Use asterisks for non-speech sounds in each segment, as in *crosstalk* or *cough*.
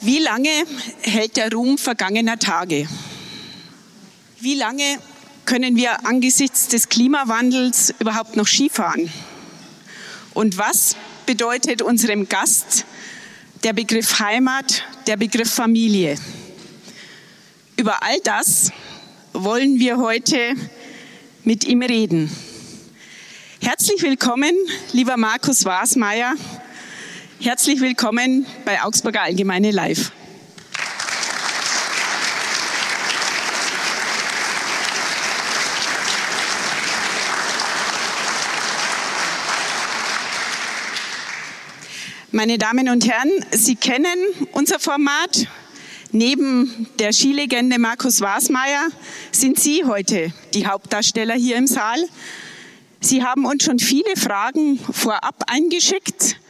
Wie lange hält der Ruhm vergangener Tage? Wie lange können wir angesichts des Klimawandels überhaupt noch Skifahren? Und was bedeutet unserem Gast der Begriff Heimat, der Begriff Familie? Über all das wollen wir heute mit ihm reden. Herzlich willkommen, lieber Markus Wasmeier. Herzlich willkommen bei Augsburger Allgemeine Live. Meine Damen und Herren, Sie kennen unser Format. Neben der Skilegende Markus Wasmeier sind Sie heute die Hauptdarsteller hier im Saal. Sie haben uns schon viele Fragen vorab eingeschickt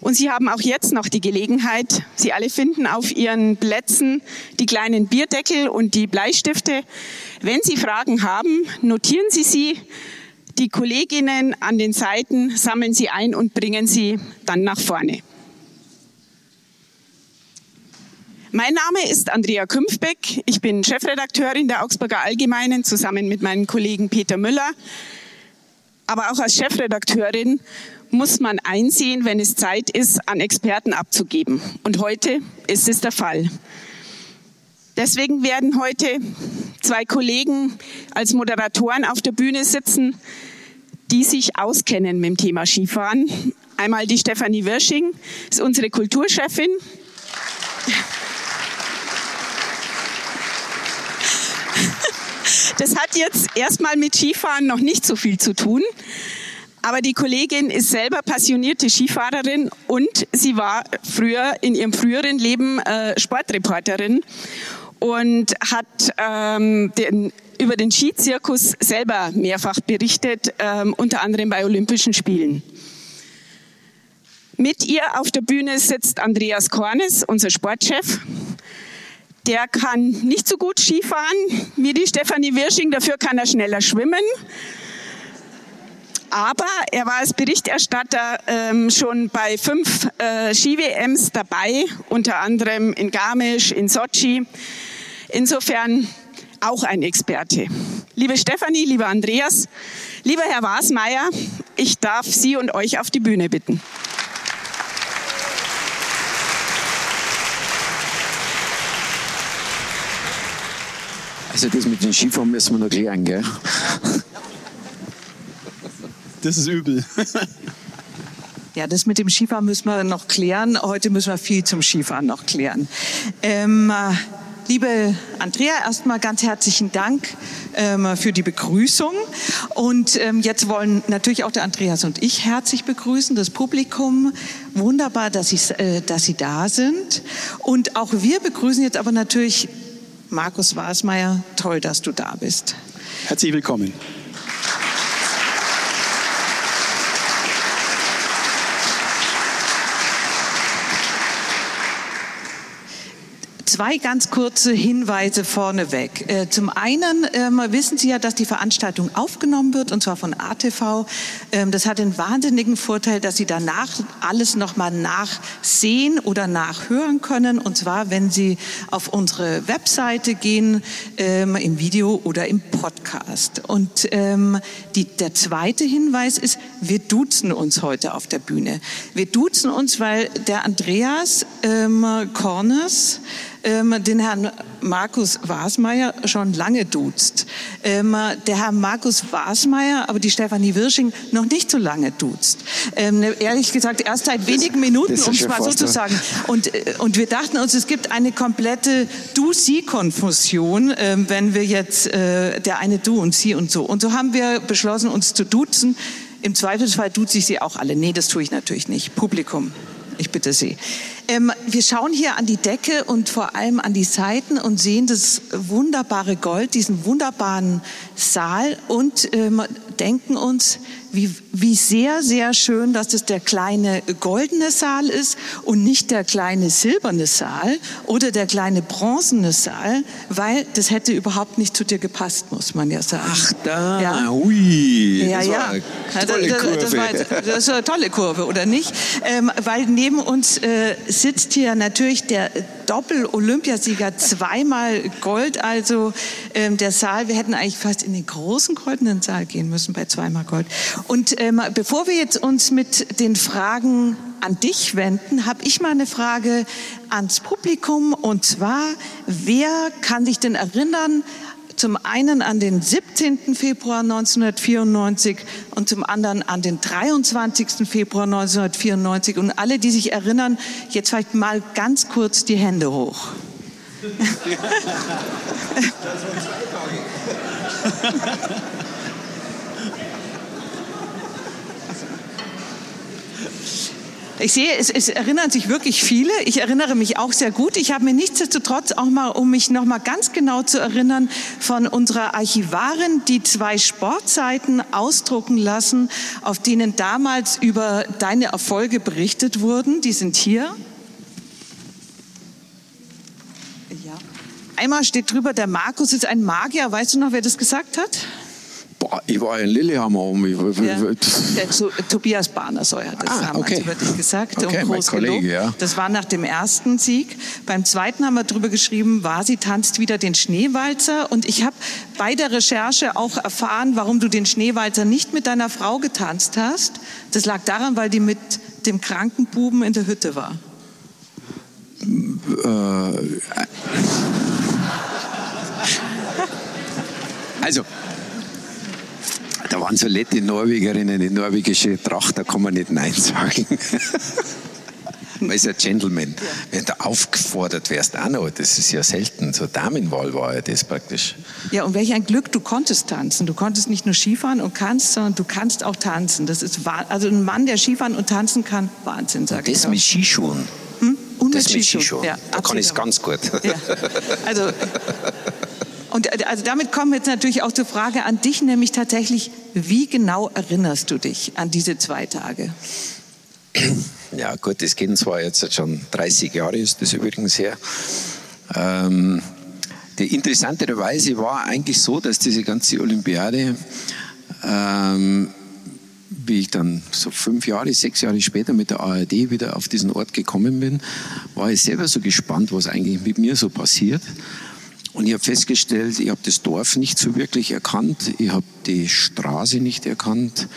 und Sie haben auch jetzt noch die Gelegenheit, Sie alle finden auf Ihren Plätzen die kleinen Bierdeckel und die Bleistifte. Wenn Sie Fragen haben, notieren Sie sie. Die Kolleginnen an den Seiten sammeln Sie ein und bringen sie dann nach vorne. Mein Name ist Andrea Kümpfbeck. Ich bin Chefredakteurin der Augsburger Allgemeinen zusammen mit meinem Kollegen Peter Müller. Aber auch als Chefredakteurin muss man einsehen, wenn es Zeit ist, an Experten abzugeben. Und heute ist es der Fall. Deswegen werden heute zwei Kollegen als Moderatoren auf der Bühne sitzen, die sich auskennen mit dem Thema Skifahren. Einmal die Stefanie Wirsching, ist unsere Kulturchefin. Das hat jetzt erstmal mit Skifahren noch nicht so viel zu tun. Aber die Kollegin ist selber passionierte Skifahrerin und sie war früher in ihrem früheren Leben äh, Sportreporterin und hat ähm, den, über den Skizirkus selber mehrfach berichtet, ähm, unter anderem bei Olympischen Spielen. Mit ihr auf der Bühne sitzt Andreas Kornes, unser Sportchef. Der kann nicht so gut Skifahren wie die Stefanie Wirsching, dafür kann er schneller schwimmen. Aber er war als Berichterstatter ähm, schon bei fünf äh, Ski-WMs dabei, unter anderem in Garmisch, in Sochi. Insofern auch ein Experte. Liebe Stefanie, lieber Andreas, lieber Herr Wasmeier, ich darf Sie und euch auf die Bühne bitten. Also das mit den Skifahren müssen wir noch klären, gell? Das ist übel. Ja, das mit dem Skifahren müssen wir noch klären. Heute müssen wir viel zum Skifahren noch klären. Ähm, äh, liebe Andrea, erstmal ganz herzlichen Dank ähm, für die Begrüßung. Und ähm, jetzt wollen natürlich auch der Andreas und ich herzlich begrüßen, das Publikum. Wunderbar, dass, Sie, äh, dass Sie da sind. Und auch wir begrüßen jetzt aber natürlich Markus Wasmeier, toll, dass du da bist. Herzlich willkommen. Zwei ganz kurze Hinweise vorneweg. Äh, zum einen ähm, wissen Sie ja, dass die Veranstaltung aufgenommen wird, und zwar von ATV. Ähm, das hat den wahnsinnigen Vorteil, dass Sie danach alles nochmal nachsehen oder nachhören können. Und zwar, wenn Sie auf unsere Webseite gehen, ähm, im Video oder im Podcast. Und die, der zweite Hinweis ist, wir duzen uns heute auf der Bühne. Wir duzen uns, weil der Andreas Kornes, ähm, den Herrn Markus Wasmeier schon lange duzt. Ähm, der Herr Markus Wasmeier, aber die Stefanie Wirsching noch nicht so lange duzt. Ähm, ehrlich gesagt, erst seit wenigen Minuten, um es mal so zu sagen. Und, äh, und wir dachten uns, es gibt eine komplette Du-Sie-Konfusion, äh, wenn wir jetzt äh, der eine Du und Sie und so. Und so haben wir beschlossen, uns zu duzen. Im Zweifelsfall duze ich Sie auch alle. Nee, das tue ich natürlich nicht. Publikum, ich bitte Sie. Ähm, wir schauen hier an die Decke und vor allem an die Seiten und sehen das wunderbare Gold, diesen wunderbaren Saal und ähm, denken uns, wie, wie sehr, sehr schön, dass es der kleine goldene Saal ist und nicht der kleine silberne Saal oder der kleine bronzene Saal, weil das hätte überhaupt nicht zu dir gepasst, muss man ja sagen. Ach da, Ja. ui. Ja, das ja. War tolle das, Kurve. das, war, das ist eine tolle Kurve, oder nicht? Ähm, weil neben uns äh, sitzt hier natürlich der Doppel-Olympiasieger, zweimal Gold, also ähm, der Saal. Wir hätten eigentlich fast in den großen goldenen Saal gehen müssen bei zweimal Gold. Und ähm, bevor wir jetzt uns mit den Fragen an dich wenden, habe ich mal eine Frage ans Publikum. Und zwar, wer kann sich denn erinnern, zum einen an den 17. Februar 1994 und zum anderen an den 23. Februar 1994. Und alle, die sich erinnern, jetzt vielleicht mal ganz kurz die Hände hoch. *laughs* Ich sehe, es, es erinnern sich wirklich viele. Ich erinnere mich auch sehr gut. Ich habe mir nichtsdestotrotz auch mal, um mich noch mal ganz genau zu erinnern, von unserer Archivarin die zwei Sportseiten ausdrucken lassen, auf denen damals über deine Erfolge berichtet wurden. Die sind hier. Ja. Einmal steht drüber, der Markus ist ein Magier. Weißt du noch, wer das gesagt hat? Boah, ich war in Lillehammer um. Ja. Der to Tobias Barnersäu hat das Ah, damals okay. über dich gesagt Okay, und groß Kollege, gelobt. ja. Das war nach dem ersten Sieg. Beim zweiten haben wir drüber geschrieben, Vasi tanzt wieder den Schneewalzer. Und ich habe bei der Recherche auch erfahren, warum du den Schneewalzer nicht mit deiner Frau getanzt hast. Das lag daran, weil die mit dem kranken Buben in der Hütte war. *laughs* Also, da waren so nette Norwegerinnen in norwegische Tracht, da kann man nicht Nein sagen. *laughs* Man ist ein Gentleman. Wenn du aufgefordert wärst, auch noch, das ist ja selten. So Damenwahl war ja das praktisch. Ja, und welch ein Glück, du konntest tanzen. Du konntest nicht nur Skifahren und kannst, sondern du kannst auch tanzen. Das ist. Also ein Mann, der Skifahren und tanzen kann, Wahnsinn, sag ich Das mit Skischuhen. Hm? Und Das mit mit Skischuhen. Skischuhen. Ja, da kann ich es ganz gut. Ja. Also, *laughs* und äh, also damit kommen wir jetzt natürlich auch zur Frage an dich, nämlich tatsächlich, wie genau erinnerst du dich an diese zwei Tage? Ja, gut, das geht zwar jetzt schon 30 Jahre, ist das übrigens her. Ähm, die interessanterweise war eigentlich so, dass diese ganze Olympiade, ähm, wie ich dann so fünf Jahre, sechs Jahre später mit der ARD wieder auf diesen Ort gekommen bin, war ich selber so gespannt, was eigentlich mit mir so passiert. Und ich habe festgestellt, ich habe das Dorf nicht so wirklich erkannt, ich habe die Straße nicht erkannt,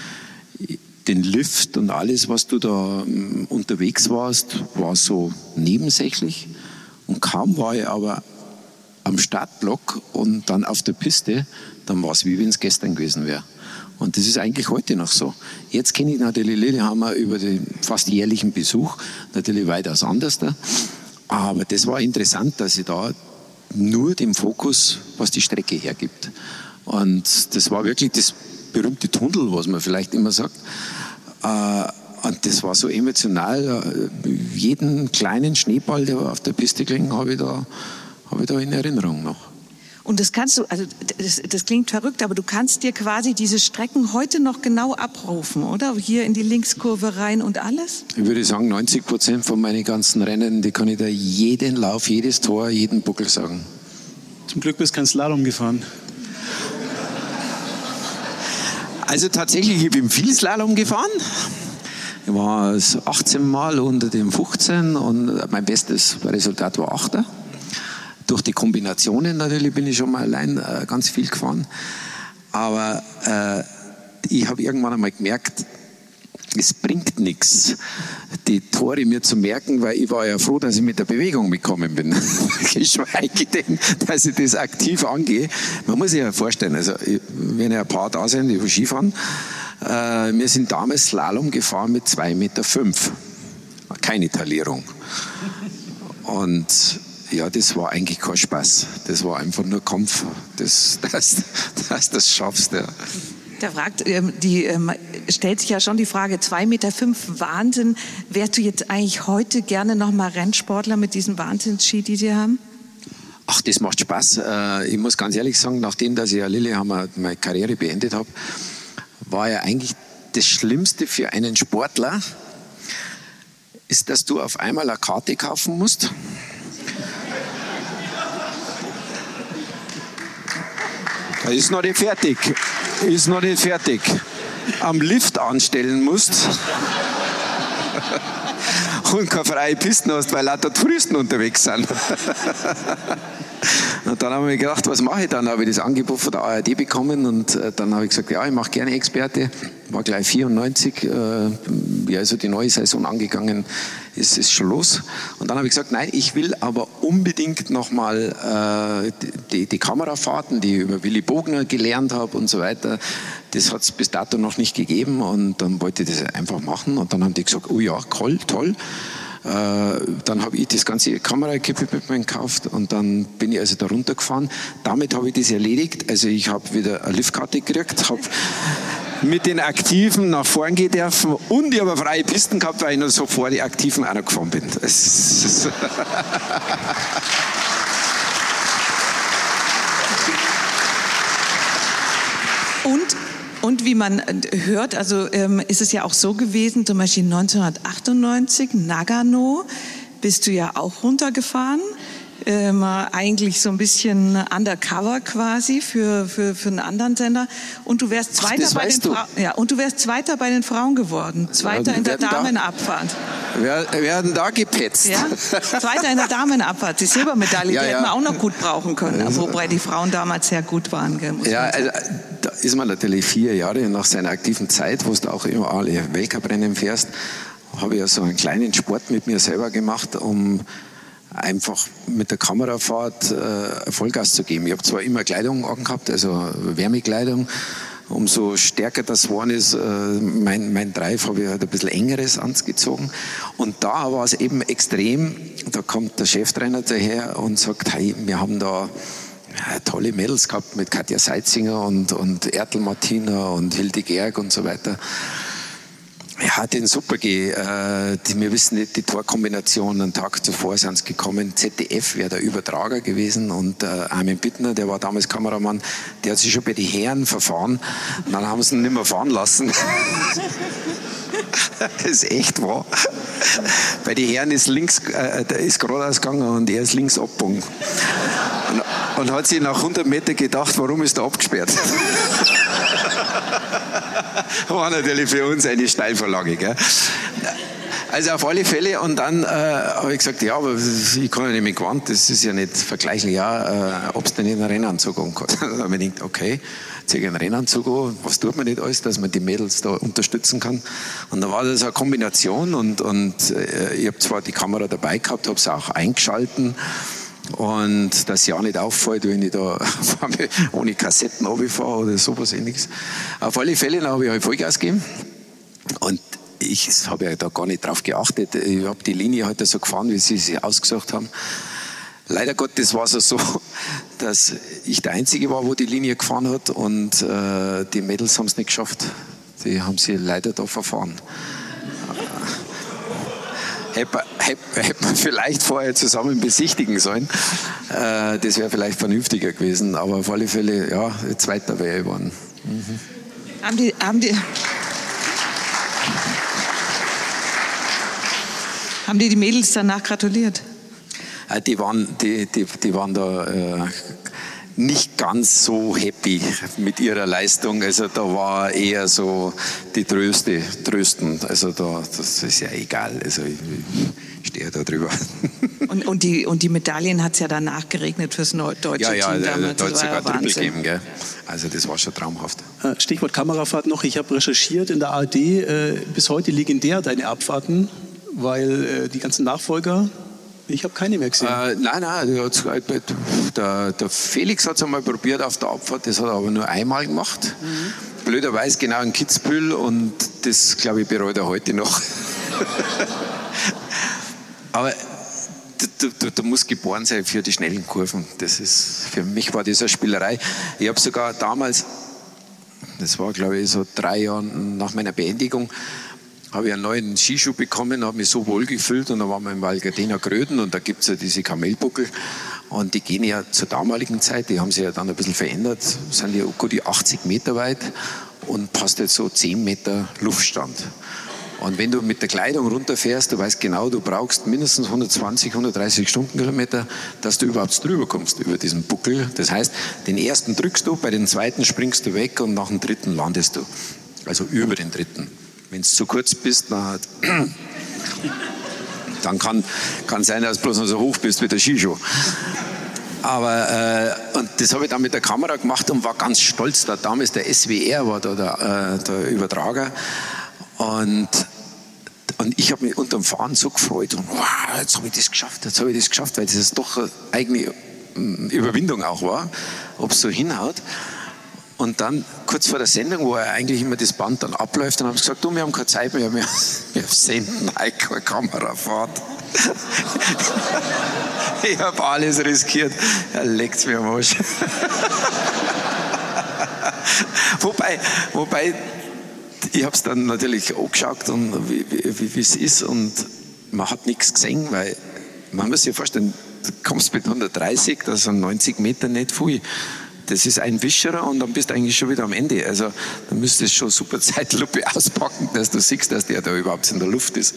den Lift und alles, was du da ähm, unterwegs warst, war so nebensächlich. Und kaum war ich aber am Startblock und dann auf der Piste, dann war es wie wenn es gestern gewesen wäre. Und das ist eigentlich heute noch so. Jetzt kenne ich natürlich Lillehammer über den fast jährlichen Besuch, natürlich weitaus anders. Aber das war interessant, dass ich da nur den Fokus, was die Strecke hergibt. Und das war wirklich das berühmte Tunnel, was man vielleicht immer sagt. Äh, Und das war so emotional. Äh, Jeden kleinen Schneeball, der auf der Piste gelegen, habe ich, da, habe ich da in Erinnerung noch. Und das kannst du, also das, das klingt verrückt, aber du kannst dir quasi diese Strecken heute noch genau abrufen, oder? Hier in die Linkskurve rein und alles? Ich würde sagen, 90 Prozent von meinen ganzen Rennen, die kann ich da jeden Lauf, jedes Tor, jeden Buckel sagen. Zum Glück bist du kein Slalom gefahren. Also tatsächlich, ich bin viel Slalom gefahren. Ich war es 18 Mal unter dem 15 und mein bestes Resultat war 8. Durch die Kombinationen natürlich bin ich schon mal allein äh, ganz viel gefahren. Aber äh, ich habe irgendwann einmal gemerkt, es bringt nichts, die Tore mir zu merken, weil ich war ja froh, dass ich mit der Bewegung mitgekommen bin. *laughs* Geschweige denn, dass ich das aktiv angehe. Man muss sich ja vorstellen, also ich- wenn ja ein paar da sind, die Skifahren, äh, wir sind damals Slalom gefahren mit 2,5 Meter. Fünf. Keine Talierung. Und ja, das war eigentlich kein Spaß. Das war einfach nur Kampf, dass, *laughs* dass, dass du das schaffst. Ja. Da fragt, ähm, die, ähm, stellt sich ja schon die Frage, 2,5 Meter fünf, Wahnsinn. Wärst du jetzt eigentlich heute gerne noch mal Rennsportler mit diesen Wahnsinnsski, die sie haben? Ach, das macht Spaß. Äh, Ich muss ganz ehrlich sagen, nachdem dass ich ja Lillehammer meine Karriere beendet habe, war ja eigentlich das Schlimmste für einen Sportler, ist, dass du auf einmal eine Karte kaufen musst. Ist noch nicht fertig. Ist noch nicht fertig. Am Lift anstellen musst. *laughs* Und keine freie Pisten hast, weil lauter Touristen unterwegs sind. *laughs* Und dann habe ich mir gedacht, was mache ich dann? Habe ich das Angebot von der ARD bekommen und äh, dann habe ich gesagt, ja, ich mache gerne Experte. War gleich 94, äh, wie also die neue Saison angegangen ist, ist schon los. Und dann habe ich gesagt, nein, ich will aber unbedingt nochmal äh, die, die Kamerafahrten, die ich über Willy Bogner gelernt habe und so weiter, das hat es bis dato noch nicht gegeben und dann wollte ich das einfach machen und dann haben die gesagt, oh ja, toll, toll. Äh, dann habe ich das ganze Kameraequipment gekauft und dann bin ich also da runtergefahren. Damit habe ich das erledigt. Also ich habe wieder eine Liftkarte gekriegt, habe mit den Aktiven nach vorn gehen dürfen und ich habe freie Pisten gehabt, weil ich noch so vor die Aktiven auch noch gefahren bin. *laughs* und und wie man hört, also ähm, ist es ja auch so gewesen, zum Beispiel 1998, Nagano, bist du ja auch runtergefahren ähm, eigentlich so ein bisschen undercover quasi für, für, für einen anderen Sender. Und du wärst Zweiter, Ach, bei, den du. ja, und du wärst Zweiter bei den Frauen geworden. Zweiter ja, in der Damenabfahrt. Wir werden da gepetzt. Ja? Zweiter in der Damenabfahrt. Die Silbermedaille, *laughs* ja, die ja. hätten wir auch noch gut brauchen können. Also, wobei die Frauen damals sehr gut waren. Ja, also, da ist man natürlich vier Jahre nach seiner aktiven Zeit, wo du auch immer alle Weltcuprennen fährst, habe ich ja so einen kleinen Sport mit mir selber gemacht, um einfach mit der Kamerafahrt äh, Vollgas zu geben. Ich habe zwar immer Kleidung angehabt, also Wärmekleidung, umso stärker das geworden ist, äh, mein, mein Drive habe ich halt ein bisschen engeres angezogen. Und da war es eben extrem, da kommt der Cheftrainer daher und sagt, hey, wir haben da ja, tolle Mädels gehabt mit Katja Seitzinger und, und Ertel Martina und Hilde Gerg und so weiter. Ja, den Super G. Äh, die, wir wissen nicht, die Torkombination einen Tag zuvor sind sie gekommen. ZDF wäre der Übertrager gewesen und äh, Armin Bittner, der war damals Kameramann, der hat sich schon bei den Herren verfahren. Dann haben sie ihn nicht mehr fahren lassen. *laughs* das ist echt wahr. Bei den Herren ist links, äh, der ist geradeaus gegangen und er ist links abgebogen. Und, und hat sich nach 100 Metern gedacht, warum ist er abgesperrt? *laughs* *laughs* War natürlich für uns eine Steilvorlage. Gell? Also auf alle Fälle und dann äh, habe ich gesagt, ja, aber ich kann ja nicht mit Gewand, das ist ja nicht vergleichlich, ja, äh, ob es denn in einen Rennanzug ankommt. *laughs* dann habe ich gedacht, okay, ziehe ich einen Rennanzug an, was tut man nicht alles, dass man die Mädels da unterstützen kann. Und dann war das eine Kombination und, und äh, ich habe zwar die Kamera dabei gehabt, habe sie auch eingeschalten und dass ja nicht auffällt, wenn ich da *laughs* ohne Kassetten runterfahre oder sowas ähnliches. Auf alle Fälle habe ich halt Vollgas gegeben. Und ich habe ja da gar nicht drauf geachtet. Ich habe die Linie heute halt so gefahren, wie sie sie ausgesucht haben. Leider Gottes war es so, *laughs* dass ich der Einzige war, wo die Linie gefahren hat und äh, die Mädels haben es nicht geschafft. Die haben sie leider da verfahren hätte, man vielleicht vorher zusammen besichtigen sollen. Äh, das wäre vielleicht vernünftiger gewesen, aber auf alle Fälle, ja, Zweiter wäre ich geworden. Mhm. Haben die, haben die, haben die die Mädels danach gratuliert? Äh, die waren, die, die, die waren da äh, nicht ganz so happy mit ihrer Leistung. Also da war eher so die Tröste, Trösten. Also da, das ist ja egal. Also ich, ich stehe da drüber. *laughs* Und, und, die, und die Medaillen hat es ja danach geregnet fürs deutsche ja, ja, Team damals. Da hat es sogar Triple gegeben. Gell? Also das war schon traumhaft. Äh, Stichwort Kamerafahrt noch. Ich habe recherchiert in der ARD. Äh, bis heute legendär deine Abfahrten, weil äh, die ganzen Nachfolger ich habe keine mehr gesehen. Äh, nein, nein, der, der Felix hat es einmal probiert auf der Abfahrt, das hat er aber nur einmal gemacht. Mhm. Blöderweise genau in Kitzbühel und das, glaube ich, bereut er heute noch. *laughs* aber du, du, du, musst geboren sein für die schnellen Kurven. Das ist, für mich war das eine Spielerei. Ich habe sogar damals, das war glaube ich so drei Jahre nach meiner Beendigung, habe ich einen neuen Skischuh bekommen, habe mich so wohl gefühlt und dann waren wir im Valgardena Gröden und da gibt es ja diese Kamelbuckel und die gehen ja zur damaligen Zeit, die haben sich ja dann ein bisschen verändert, sind ja gut die 80 Meter weit und passt jetzt so 10 Meter Luftstand. Und wenn du mit der Kleidung runterfährst, du weißt genau, du brauchst mindestens 120, 130 Stundenkilometer, dass du überhaupt drüber kommst über diesen Buckel. Das heißt, den ersten drückst du, bei den zweiten springst du weg und nach dem dritten landest du. Also über den dritten. Wenn du zu kurz bist, dann, *clears throat* dann kann, kann sein, dass du bloß noch so hoch bist wie der Skischuh. Aber äh, und das habe ich dann mit der Kamera gemacht und war ganz stolz. Da damals der SWR war da der, äh, der Übertrager. Und, und ich habe mich unter dem Fahren so gefreut und wow, jetzt habe ich das geschafft, jetzt habe ich das geschafft, weil das doch eigentlich Überwindung auch war, ob es so hinhaut. Und dann kurz vor der Sendung, wo er eigentlich immer das Band dann abläuft, dann haben sie gesagt, du, wir haben keine Zeit mehr, wir, *laughs* wir senden keine Kamerafahrt. *laughs* ich habe alles riskiert. Er leckt mir am Arsch. *laughs* wobei, wobei ich habe es dann natürlich angeschaut und wie es ist und man hat nichts gesehen, weil man muss sich vorstellen, du kommst mit 130, das sind 90 Meter nicht viel. Das ist ein Wischerer und dann bist du eigentlich schon wieder am Ende. Also da müsstest du schon super Zeitlupe *laughs* auspacken, dass du siehst, dass der da überhaupt in der Luft ist.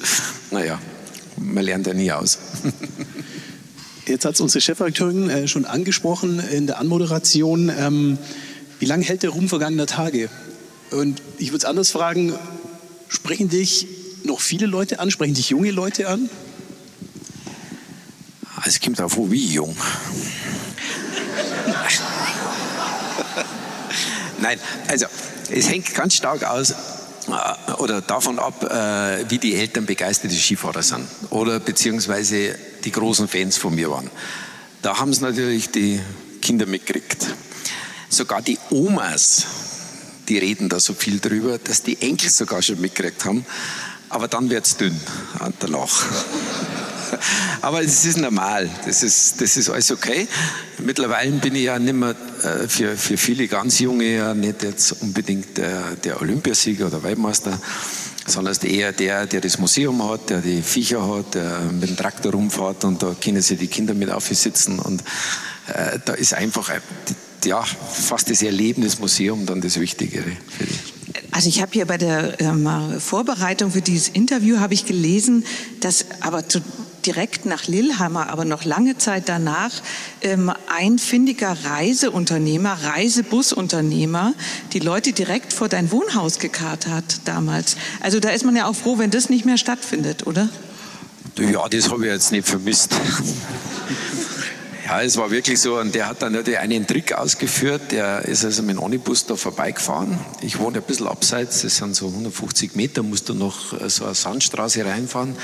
Naja, man lernt ja nie aus. *laughs* Jetzt hat es unsere Chefredakteurin äh, schon angesprochen in der Anmoderation. Ähm, wie lange hält der Ruhm vergangener Tage? Und ich würde es anders fragen, sprechen dich noch viele Leute an? Sprechen dich junge Leute an? Es kommt darauf an, wie jung. *laughs* Nein, also es hängt ganz stark aus äh, oder davon ab, äh, wie die Eltern begeisterte Skifahrer sind oder beziehungsweise die großen Fans von mir waren. Da haben es natürlich die Kinder mitgekriegt. Sogar die Omas die reden da so viel drüber, dass die Enkel sogar schon mitgekriegt haben. Aber dann wird es dünn danach. *laughs* Aber es ist normal, das ist, das ist alles okay. Mittlerweile bin ich ja nicht mehr äh, für, für viele ganz Junge ja nicht jetzt unbedingt der, der Olympiasieger oder Weltmeister, sondern eher der, der das Museum hat, der die Viecher hat, der mit dem Traktor rumfährt und da können sich die Kinder mit aufsitzen und äh, da ist einfach ja, fast das Erlebnismuseum dann das Wichtigere für dich. Also ich habe hier bei der ähm, Vorbereitung für dieses Interview habe ich gelesen, dass aber direkt nach Lillehammer, aber noch lange Zeit danach, ähm, ein findiger Reiseunternehmer, Reisebusunternehmer, die Leute direkt vor dein Wohnhaus gekarrt hat damals. Also da ist man ja auch froh, wenn das nicht mehr stattfindet, oder? Ja, das habe ich jetzt nicht vermisst. Ja, es war wirklich so. Und der hat dann einen Trick ausgeführt. Der ist also mit dem Onibus da vorbeigefahren. Ich wohne ein bisschen abseits, das sind so 150 Meter, musst du noch äh, so eine Sandstraße reinfahren.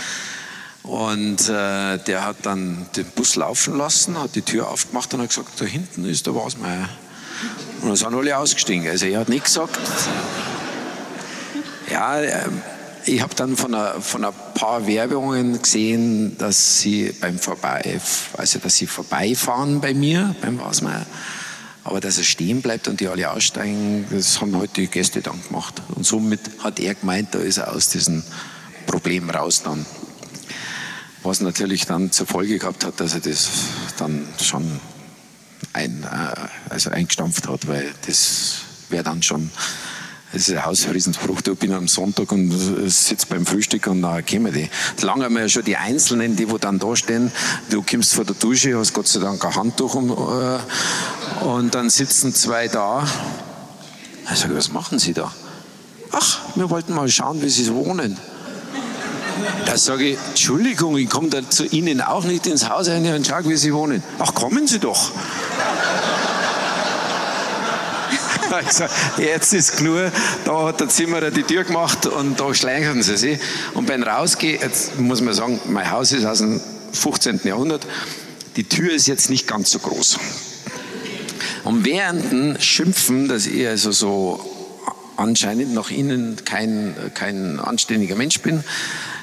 Und äh, der hat dann den Bus laufen lassen, hat die Tür aufgemacht und hat gesagt, da hinten ist der Wasmeier. Und dann sind alle ausgestiegen. Also er hat nicht gesagt. Ja, ähm, ich habe dann von, ein paar Werbungen gesehen, dass sie beim Vorbei, also dass sie vorbeifahren bei mir, beim Wasmeier. Aber dass er stehen bleibt und die alle aussteigen, das haben heute die Gäste dann gemacht. Und somit hat er gemeint, da ist er aus diesem Problem raus dann. Was natürlich dann zur Folge gehabt hat, dass er das dann schon ein, äh, also eingestampft hat, weil das wäre dann schon das ist ein Hausfriedensbruch. Ich bin am Sonntag und sitze beim Frühstück und dann kommen die. Lange haben wir ja schon die Einzelnen, die wo dann da stehen. Du kommst vor der Dusche, hast Gott sei Dank ein Handtuch um, äh, und dann sitzen zwei da. Ich sage, was machen Sie da? Ach, wir wollten mal schauen, wie Sie wohnen. Da sage ich, Entschuldigung, ich komme da zu Ihnen auch nicht ins Haus rein und schaue, wie Sie wohnen. Ach, kommen Sie doch. gesagt, *laughs* jetzt ist klar, da hat der Zimmerer die Tür gemacht und da schleichen sie sich. Und beim Rausgehen, jetzt muss man sagen, mein Haus ist aus dem 15. Jahrhundert, die Tür ist jetzt nicht ganz so groß. Und während Schimpfen, dass ich also so anscheinend nach innen kein, kein anständiger Mensch bin,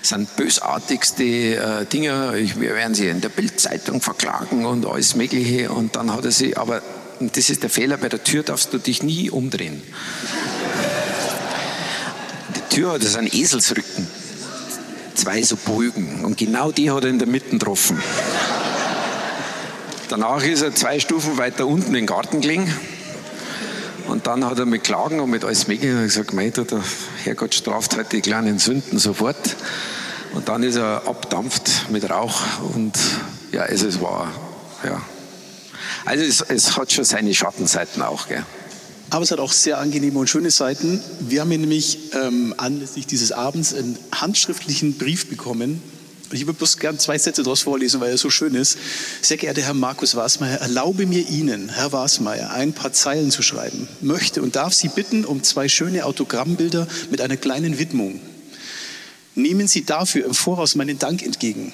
sind bösartigste äh, Dinge. wir werden sie in der Bildzeitung verklagen und alles Mögliche. Und dann hat er sie aber das ist der Fehler, bei der Tür darfst du dich nie umdrehen. Die Tür hat so einen Eselsrücken, zwei so Bögen und genau die hat er in der Mitte getroffen. Danach ist er zwei Stufen weiter unten in den Garten gelegen Und dann hat er mit Klagen und mit alles Mögliche gesagt, mei, der Herrgott straft halt die kleinen Sünden sofort. Und dann ist er abdampft mit Rauch und ja, es war, ja. Also es, es hat schon seine Schattenseiten auch, gell. Aber es hat auch sehr angenehme und schöne Seiten. Wir haben hier nämlich ähm, anlässlich dieses Abends einen handschriftlichen Brief bekommen. Ich würde bloß gern zwei Sätze daraus vorlesen, weil er so schön ist. Sehr geehrter Herr Markus Wasmeier, erlaube mir Ihnen, Herr Wasmeier, ein paar Zeilen zu schreiben. Möchte und darf Sie bitten um zwei schöne Autogrammbilder mit einer kleinen Widmung. Nehmen Sie dafür im Voraus meinen Dank entgegen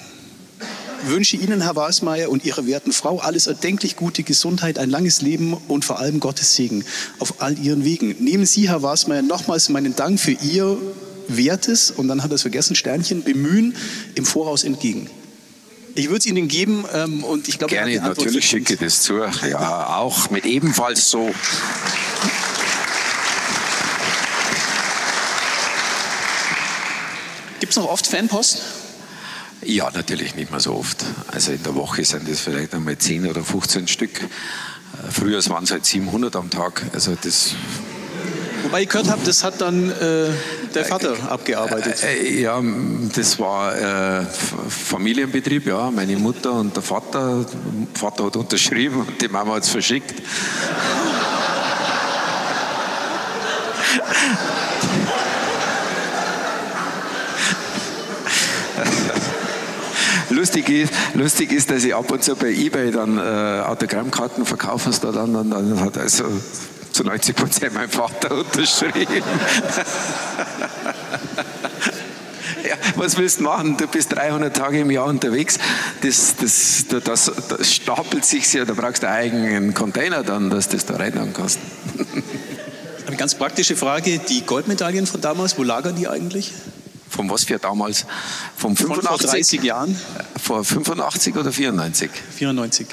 wünsche Ihnen, Herr Wasmeier, und Ihrer werten Frau alles erdenklich gute Gesundheit, ein langes Leben und vor allem Gottes Segen auf all Ihren Wegen. Nehmen Sie, Herr Wasmeier, nochmals meinen Dank für Ihr wertes, und dann hat er es vergessen, Sternchen, Bemühen im Voraus entgegen. Ich würde es Ihnen geben ähm, und ich glaube, gerne natürlich schicke ich das zu. Ja, auch mit ebenfalls so. Gibt es noch oft Fanpost? Ja, natürlich nicht mehr so oft. Also in der Woche sind das vielleicht einmal 10 oder 15 Stück. Äh, früher waren es halt 700 am Tag. Also das Wobei ich gehört habe, das hat dann äh, der Vater äh, abgearbeitet. Äh, ja, das war äh, Familienbetrieb, ja. Meine Mutter und der Vater. Der Vater hat unterschrieben und die Mama hat es verschickt. *laughs* lustig, ist, lustig ist, dass ich ab und zu bei Ebay dann äh, Autogrammkarten verkaufe da dann, und dann hat also zu 90 Prozent mein Vater unterschrieben. *laughs* ja, was willst du machen? Du bist 300 Tage im Jahr unterwegs. Das, das, das, das stapelt sich ja, da brauchst du einen eigenen Container dann, dass du das da rein kannst. *laughs* Eine ganz praktische Frage: Die Goldmedaillen von damals, wo lagern die eigentlich? Von was für damals? Vom 85? Vor 30 Jahren? Vor 85 oder 94? 94.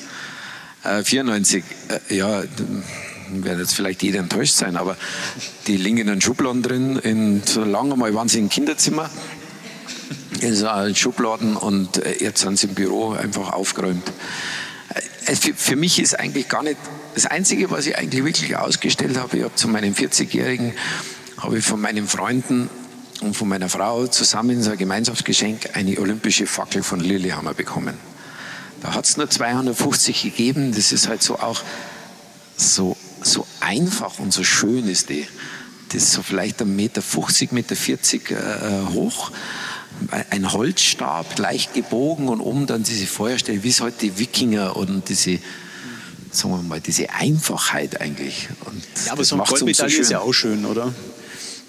Äh, 94, äh, ja, werden jetzt vielleicht jeder enttäuscht sein, aber die liegen in den Schubladen drin. In, so lange mal waren sie im Kinderzimmer, in Schubladen und äh, jetzt sind sie im Büro einfach aufgeräumt. Äh, für, für mich ist eigentlich gar nicht das Einzige, was ich eigentlich wirklich ausgestellt habe. Ich habe zu meinem 40-Jährigen habe ich von meinen Freunden und von meiner Frau zusammen so ein Gemeinschaftsgeschenk eine olympische Fackel von Lillehammer bekommen. Da hat es nur 250 gegeben. Das ist halt so auch so, so einfach und so schön ist die. Das ist so vielleicht ein Meter 50, Meter 40 äh, hoch. Ein Holzstab, leicht gebogen und oben dann diese Feuerstelle, wie es halt die Wikinger und diese, sagen wir mal, diese Einfachheit eigentlich. Und ja, aber so eine Goldmedaille so ist ja auch schön, oder?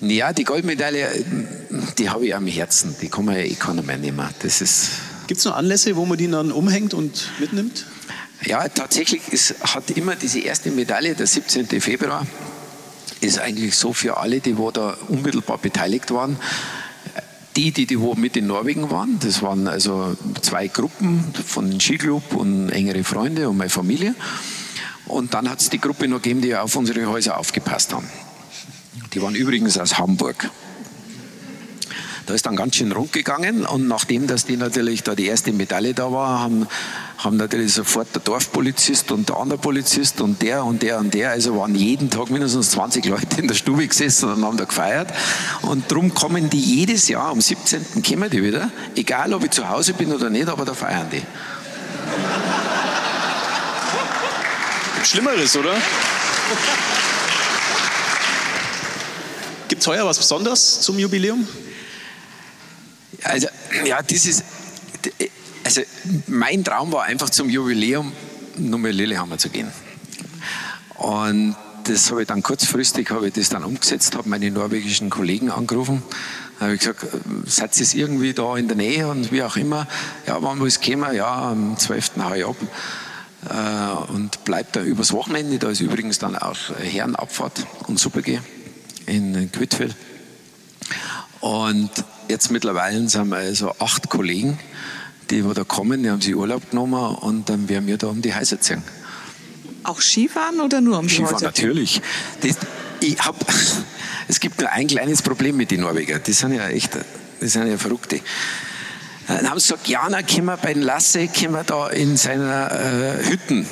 Ja, die Goldmedaille, die habe ich am Herzen. Die kann man ja eh keiner mehr nehmen. Das ist. Gibt es noch Anlässe, wo man die dann umhängt und mitnimmt? Ja, tatsächlich ist, hat immer diese erste Medaille, der 17. Februar, ist eigentlich so für alle, die wo da unmittelbar beteiligt waren. Die, die, die wo mit in Norwegen waren, das waren also zwei Gruppen von den Skiclub und engere Freunde und meine Familie. Und dann hat es die Gruppe noch gegeben, die auf unsere Häuser aufgepasst haben. Die waren übrigens aus Hamburg. Da ist dann ganz schön rund gegangen und nachdem, dass die natürlich da die erste Medaille da war, haben, haben natürlich sofort der Dorfpolizist und der andere Polizist und der und der und der, also waren jeden Tag mindestens 20 Leute in der Stube gesessen und haben da gefeiert. Und darum kommen die jedes Jahr, am 17. kommen die wieder, egal ob ich zu Hause bin oder nicht, aber da feiern die. Schlimmeres, oder? Gibt es heuer was Besonderes zum Jubiläum? Also, ja, das ist, also mein Traum war einfach zum Jubiläum nur mal Lillehammer zu gehen. Und das habe ich dann kurzfristig, habe ich das dann umgesetzt, habe meine norwegischen Kollegen angerufen, habe ich gesagt, seid ihr irgendwie da in der Nähe und wie auch immer, ja, wann muss ich kommen? Ja, am 12. haue ich ab äh, und bleibt da übers Wochenende. Da ist übrigens dann auch Herrenabfahrt und Super-G in Quidfield. Und jetzt mittlerweile sind wir also acht Kollegen, die da kommen, die haben sich Urlaub genommen und dann werden wir da um die Häuser ziehen. Auch Skifahren oder nur um die Skifahren, Häuser? natürlich. Das, ich hab, *laughs* es gibt nur ein kleines Problem mit den Norwegern. Die sind ja echt, die sind ja Verrückte. Dann haben sie gesagt, ja, na, können wir bei den Lasse, können wir da in seiner äh, Hütten.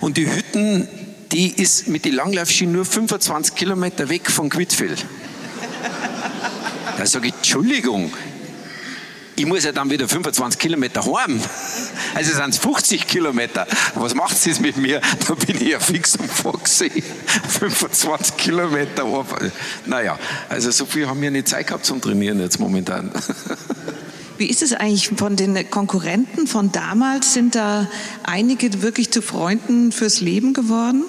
Und die Hütten die ist mit den Langlaufschienen nur 25 Kilometer weg von Quidfield. Da sage ich, Entschuldigung, ich muss ja dann wieder 25 Kilometer heim. Also sind es 50 Kilometer. Was macht es jetzt mit mir? Da bin ich ja fix am Foxy. 25 Kilometer. Naja, also so viel haben wir nicht Zeit gehabt zum Trainieren jetzt momentan. Wie ist es eigentlich von den Konkurrenten von damals? Sind da einige wirklich zu Freunden fürs Leben geworden?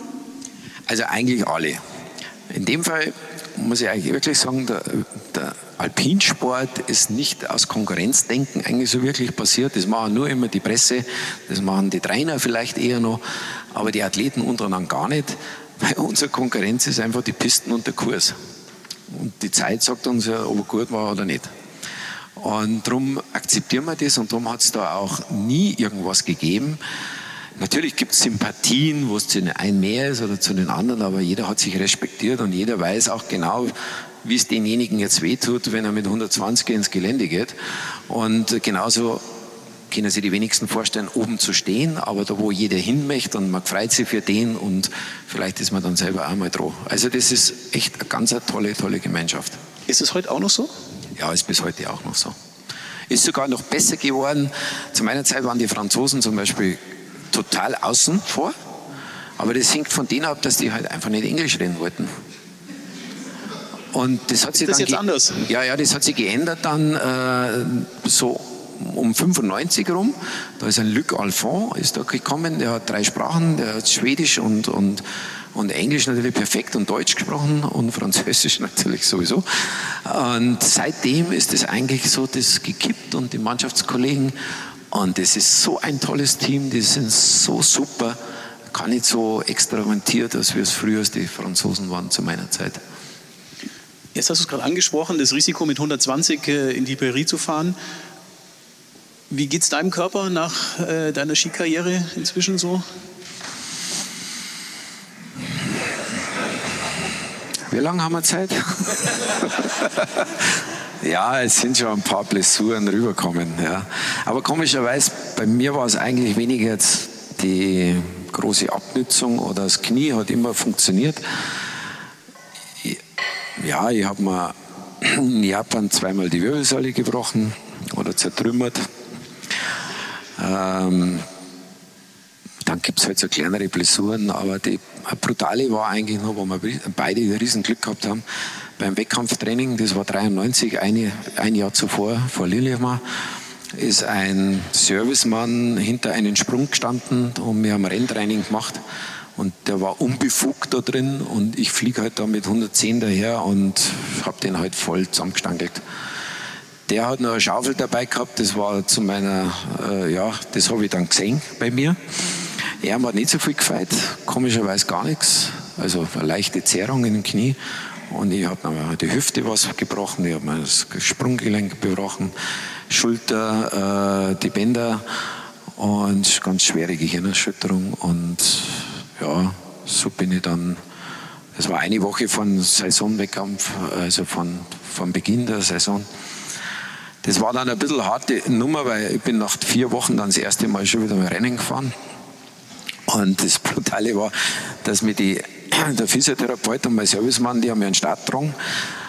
Also eigentlich alle. In dem Fall muss ich eigentlich wirklich sagen, der, der Alpinsport ist nicht aus Konkurrenzdenken eigentlich so wirklich passiert. Das machen nur immer die Presse, das machen die Trainer vielleicht eher noch, aber die Athleten untereinander gar nicht, weil unsere Konkurrenz ist einfach die Pisten und der Kurs. Und die Zeit sagt uns ja, ob er gut war oder nicht. Und darum akzeptieren wir das und darum hat es da auch nie irgendwas gegeben. Natürlich gibt es Sympathien, wo es zu den einen mehr ist oder zu den anderen, aber jeder hat sich respektiert und jeder weiß auch genau, wie es denjenigen jetzt wehtut, wenn er mit 120 ins Gelände geht. Und genauso können sich die wenigsten vorstellen, oben zu stehen, aber da, wo jeder hin möchte und man freut sich für den und vielleicht ist man dann selber auch mal dran. Also das ist echt eine ganz tolle, tolle Gemeinschaft. Ist es heute auch noch so? Ja, ist bis heute auch noch so. Ist sogar noch besser geworden. Zu meiner Zeit waren die Franzosen zum Beispiel total außen vor, aber das hängt von denen ab, dass die halt einfach nicht Englisch reden wollten. Und das hat sich das dann jetzt anders? Ja, ja, das hat sich geändert dann äh, so um 95 rum. Da ist ein Luc Alphon ist da gekommen, der hat drei Sprachen, der hat Schwedisch und, und, und Englisch natürlich perfekt und Deutsch gesprochen und Französisch *laughs* natürlich sowieso. Und seitdem ist es eigentlich so das gekippt und die Mannschaftskollegen und das ist so ein tolles Team, die sind so super, gar nicht so extravertiert, als wir es früher die Franzosen waren zu meiner Zeit. Jetzt hast du es gerade angesprochen, das Risiko mit 120 äh, in die Prärie zu fahren. Wie geht es deinem Körper nach äh, deiner Skikarriere inzwischen so? Wie lange haben wir Zeit? *laughs* ja, es sind schon ein paar Blessuren rübergekommen. Ja. Aber komischerweise, bei mir war es eigentlich weniger jetzt die große Abnützung oder das Knie hat immer funktioniert. Ja, ich habe mir in Japan zweimal die Wirbelsäule gebrochen oder zertrümmert. Ähm, dann gibt es halt so kleinere Blessuren, aber die brutale war eigentlich noch, wo wir beide riesen Glück gehabt haben. Beim Wettkampftraining, das war 93, eine, ein Jahr zuvor, vor Lillehammer, ist ein Servicemann hinter einen Sprung gestanden und wir haben Renntraining gemacht. Und der war unbefugt da drin und ich fliege halt da mit 110 daher und habe den halt voll zusammengestangelt. Der hat noch eine Schaufel dabei gehabt, das war zu meiner, äh, ja, das habe ich dann gesehen bei mir. Er hat nicht so viel gefeit, komischerweise gar nichts. Also eine leichte Zerrung in den Knie. Und ich habe mir die Hüfte was gebrochen, ich habe mir das Sprunggelenk gebrochen, Schulter, äh, die Bänder und ganz schwere Gehirnerschütterung. Und ja, so bin ich dann, das war eine Woche von Saisonwettkampf, also von, von Beginn der Saison. Das war dann ein bisschen harte Nummer, weil ich bin nach vier Wochen dann das erste Mal schon wieder mal Rennen gefahren. Und das Brutale war, dass mir die, *clears throat* der Physiotherapeut und mein Servicemann, die haben mir einen Start getragen,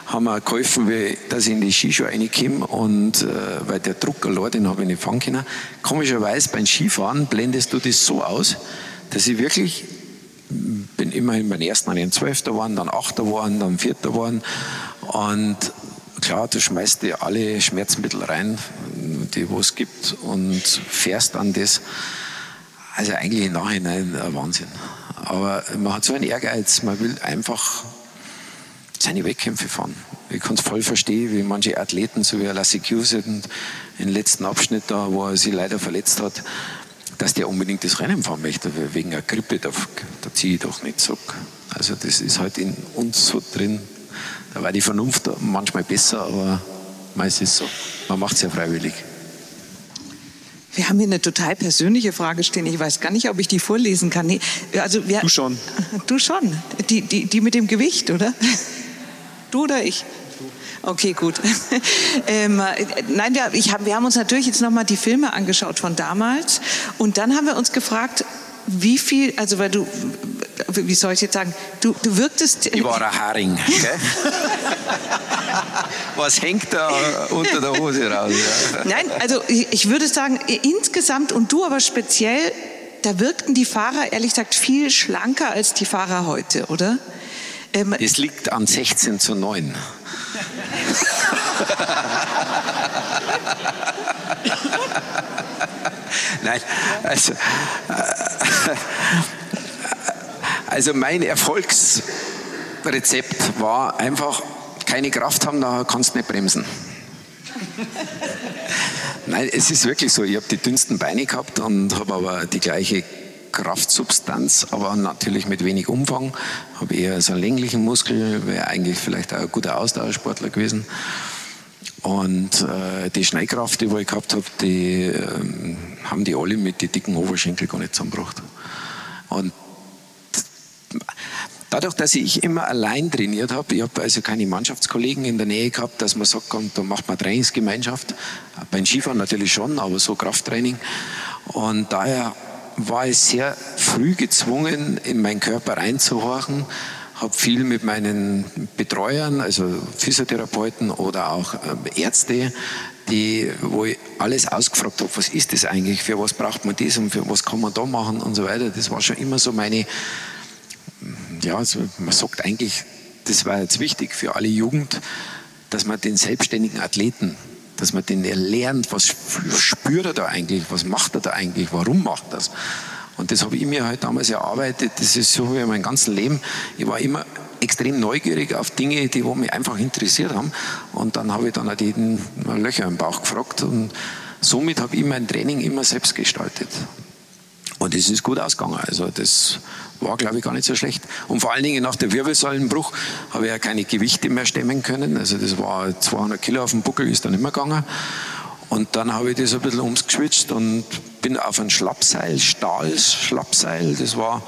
haben mir geholfen, dass ich in die Skischuhe reinkomme und äh, weil der Druck allein, den habe ich nicht fahren können. Komischerweise beim Skifahren blendest du das so aus, dass ich wirklich bin immerhin beim ersten Mal Zwölfter geworden, dann Achter geworden, dann Vierter geworden. Und klar, du schmeißt dir alle Schmerzmittel rein, die es gibt und fährst an das. Also eigentlich im Nachhinein ein Wahnsinn. Aber man hat so einen Ehrgeiz, man will einfach seine Wettkämpfe fahren. Ich kann es voll verstehen, wie manche Athleten, so wie Lassie Cusick, im letzten Abschnitt da, wo er sich leider verletzt hat, dass der unbedingt das Rennen fahren möchte, wegen einer Grippe, da, da ziehe ich doch nicht zurück. Also das ist halt in uns so drin. Da war die Vernunft manchmal besser, aber meist ist so. Man macht es ja freiwillig. Wir haben hier eine total persönliche Frage stehen. Ich weiß gar nicht, ob ich die vorlesen kann. Nee, also wir, du schon. *laughs* Du schon. Die, die, die mit dem Gewicht, oder? *laughs* Du oder ich? Okay, gut. *laughs* ähm, nein, wir, ich hab, wir haben uns natürlich jetzt nochmal die Filme angeschaut von damals und dann haben wir uns gefragt, wie viel, also weil du wie soll ich jetzt sagen, du, du wirktest... Ich war ein Haring, *laughs* gell? Was hängt da unter der Hose raus? Ja? Nein, also ich würde sagen, insgesamt und du aber speziell, da wirkten die Fahrer ehrlich gesagt viel schlanker als die Fahrer heute, oder? Ähm, es liegt an 16 zu 9. *laughs* Nein, also, also mein Erfolgsrezept war einfach keine Kraft haben, da kannst du nicht bremsen. Nein, es ist wirklich so. Ich habe die dünnsten Beine gehabt und habe aber die gleiche Kraftsubstanz, aber natürlich mit wenig Umfang. Habe eher so einen länglichen Muskel, wäre eigentlich vielleicht auch ein guter Ausdauersportler gewesen. Und äh, die Schnellkraft, die ich gehabt habe, die äh, haben die alle mit den dicken Oberschenkel gar nicht zusammengebracht. Und dadurch, dass ich immer allein trainiert habe, ich habe also keine Mannschaftskollegen in der Nähe gehabt, dass man sagt, komm, da macht man Trainingsgemeinschaft. Beim Skifahren natürlich schon, aber so Krafttraining. Und daher war ich sehr früh gezwungen, in meinen Körper reinzuhorchen habe viel mit meinen Betreuern, also Physiotherapeuten oder auch ähm, Ärzte, die, wo ich alles ausgefragt habe, was ist das eigentlich, für was braucht man das und für was kann man da machen und so weiter. Das war schon immer so meine, ja, also man sagt eigentlich, das war jetzt wichtig für alle Jugend, dass man den selbstständigen Athleten, dass man den lernt, was spürt er da eigentlich, was macht er da eigentlich, warum macht er das. Und das habe ich mir halt damals erarbeitet. Das ist so wie mein ganzes Leben. Ich war immer extrem neugierig auf Dinge, die mich einfach interessiert haben. Und dann habe ich dann halt jeden Löcher im Bauch gefragt. Und somit habe ich mein Training immer selbst gestaltet. Und es ist gut ausgegangen. Also das war, glaube ich, gar nicht so schlecht. Und vor allen Dingen nach dem Wirbelsäulenbruch habe ich ja keine Gewichte mehr stemmen können. Also das war 200 Kilo auf dem Buckel, ist dann immer gegangen. Und dann habe ich das ein bisschen umgeswitcht und bin auf ein Schlappseil, Stahl-Schlappseil. Das war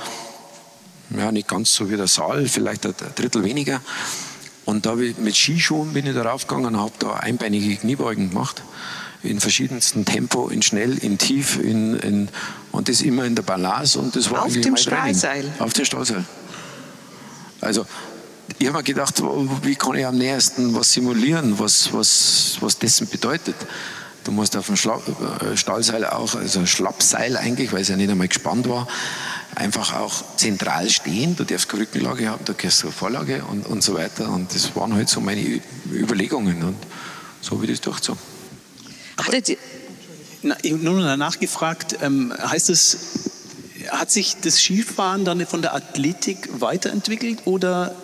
ja, nicht ganz so wie der Saal, vielleicht ein Drittel weniger. Und da habe ich mit Skischuhen bin ich darauf gegangen und habe da einbeinige Kniebeugen gemacht. In verschiedensten Tempo, in schnell, in tief, in, in, und das immer in der Balance. Und das war Auf dem Stahlseil? Auf dem Stahlseil. Also, ich habe mir gedacht, wie kann ich am nähersten was simulieren, was, was, was dessen bedeutet. Du musst auf dem Schla äh, Stahlseil auch, also Schlappseil eigentlich, weil es ja nicht einmal gespannt war, einfach auch zentral stehen. Du darfst keine Rückenlage haben, du kriegst eine Vorlage und, und so weiter. Und das waren halt so meine Überlegungen. Und so ich das durchgezogen. Na, ich habe nur noch nachgefragt, ähm, heißt es, hat sich das Skifahren dann von der Athletik weiterentwickelt oder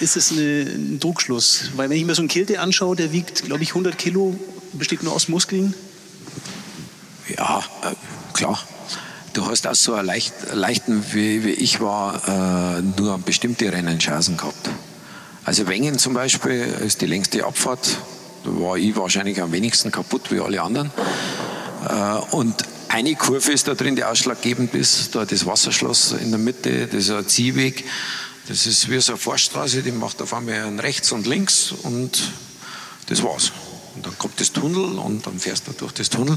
ist es eine, ein Druckschluss? Weil wenn ich mir so einen Kilte anschaue, der wiegt, glaube ich, 100 Kilo besteht nur aus Muskeln? Ja, äh, klar. Du hast auch so einen leicht, leichten, wie, wie ich war, äh, nur bestimmte Rennen Chancen gehabt. Also Wengen zum Beispiel ist die längste Abfahrt. War ich wahrscheinlich am wenigsten kaputt wie alle anderen. Äh, und eine Kurve ist da drin, die ausschlaggebend ist. Da das Wasserschloss in der Mitte, das ist ein Ziehweg. Das ist wie so eine Vorstraße, die macht auf einmal einen rechts und links und das war's. Und dann kommt das Tunnel und dann fährst du durch das Tunnel.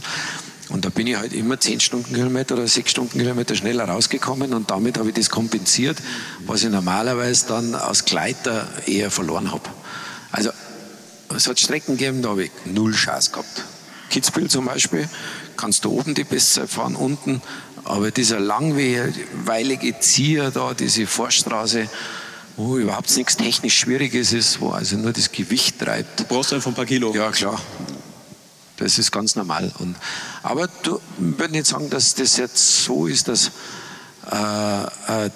Und da bin ich halt immer 10 Stundenkilometer oder 6 Stundenkilometer schneller rausgekommen und damit habe ich das kompensiert, was ich normalerweise dann als Gleiter eher verloren habe. Also es hat Strecken gegeben, da habe ich null Chance gehabt. Kitzbühel zum Beispiel, kannst du oben die Bestzeit fahren, unten, aber dieser langweilige Zieher da, diese Vorstraße, wo überhaupt nichts technisch Schwieriges ist, wo also nur das Gewicht treibt. Du brauchst einfach ein paar Kilo. Ja, klar. Das ist ganz normal. Und, aber du würde nicht sagen, dass das jetzt so ist, dass äh, äh,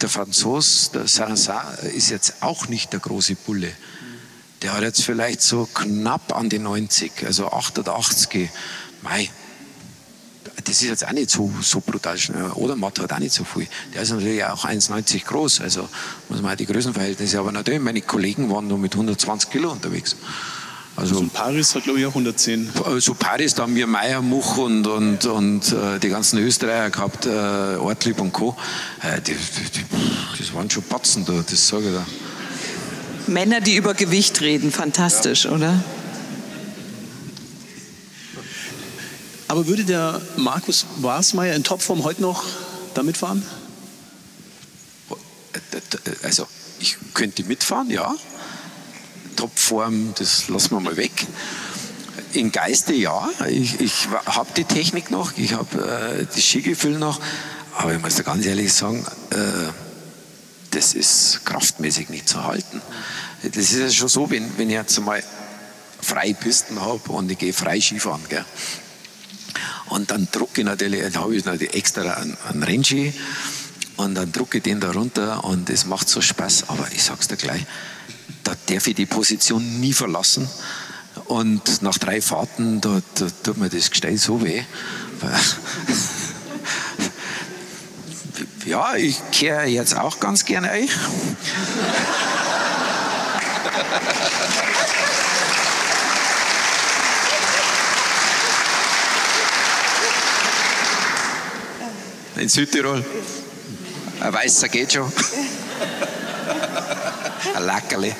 der Franzos, der Saint-Saint, ist jetzt auch nicht der große Bulle. Der hat jetzt vielleicht so knapp an die 90, also 88. Mai, das ist jetzt auch nicht so, so brutal schnell. Oder Matt hat auch nicht so viel. Der ist natürlich auch 1,90 groß, also muss man auch die Größenverhältnisse. Aber natürlich, meine Kollegen waren nur mit 120 Kilo unterwegs. Also, also Paris hat, glaube ich, auch 110. Also Paris, da haben wir Meier, Much und, und, und äh, die ganzen Österreicher gehabt, äh, Ortlieb und Co. Äh, die, die, die, das waren schon Batzen da, das sage ich da. Männer, die über Gewicht reden, fantastisch, ja. oder? Aber würde der Markus Wasmeier in Topform heute noch damit fahren? also ich könnte mitfahren, ja. Topform, das lassen wir mal weg. Im Geiste ja, ich, ich habe die Technik noch, ich habe äh, das Skigefühl noch, aber ich muss da ganz ehrlich sagen, äh, das ist kraftmäßig nicht zu halten. Das ist ja schon so, wenn, wenn ich jetzt mal freie Pisten habe und ich gehe frei Skifahren. Gell? Und dann drucke ich natürlich, dann habe ich natürlich extra einen, einen Rennski und dann drucke ich den da runter und es macht so Spaß. Aber ich sag's dir gleich, da darf ich die Position nie verlassen. Und nach drei Fahrten, da, da tut mir das Gestein so weh. *laughs* Ja, ich kehre jetzt auch ganz gerne euch. *laughs* In Südtirol. Ein weißer geht schon. *laughs* Ein Lackerli.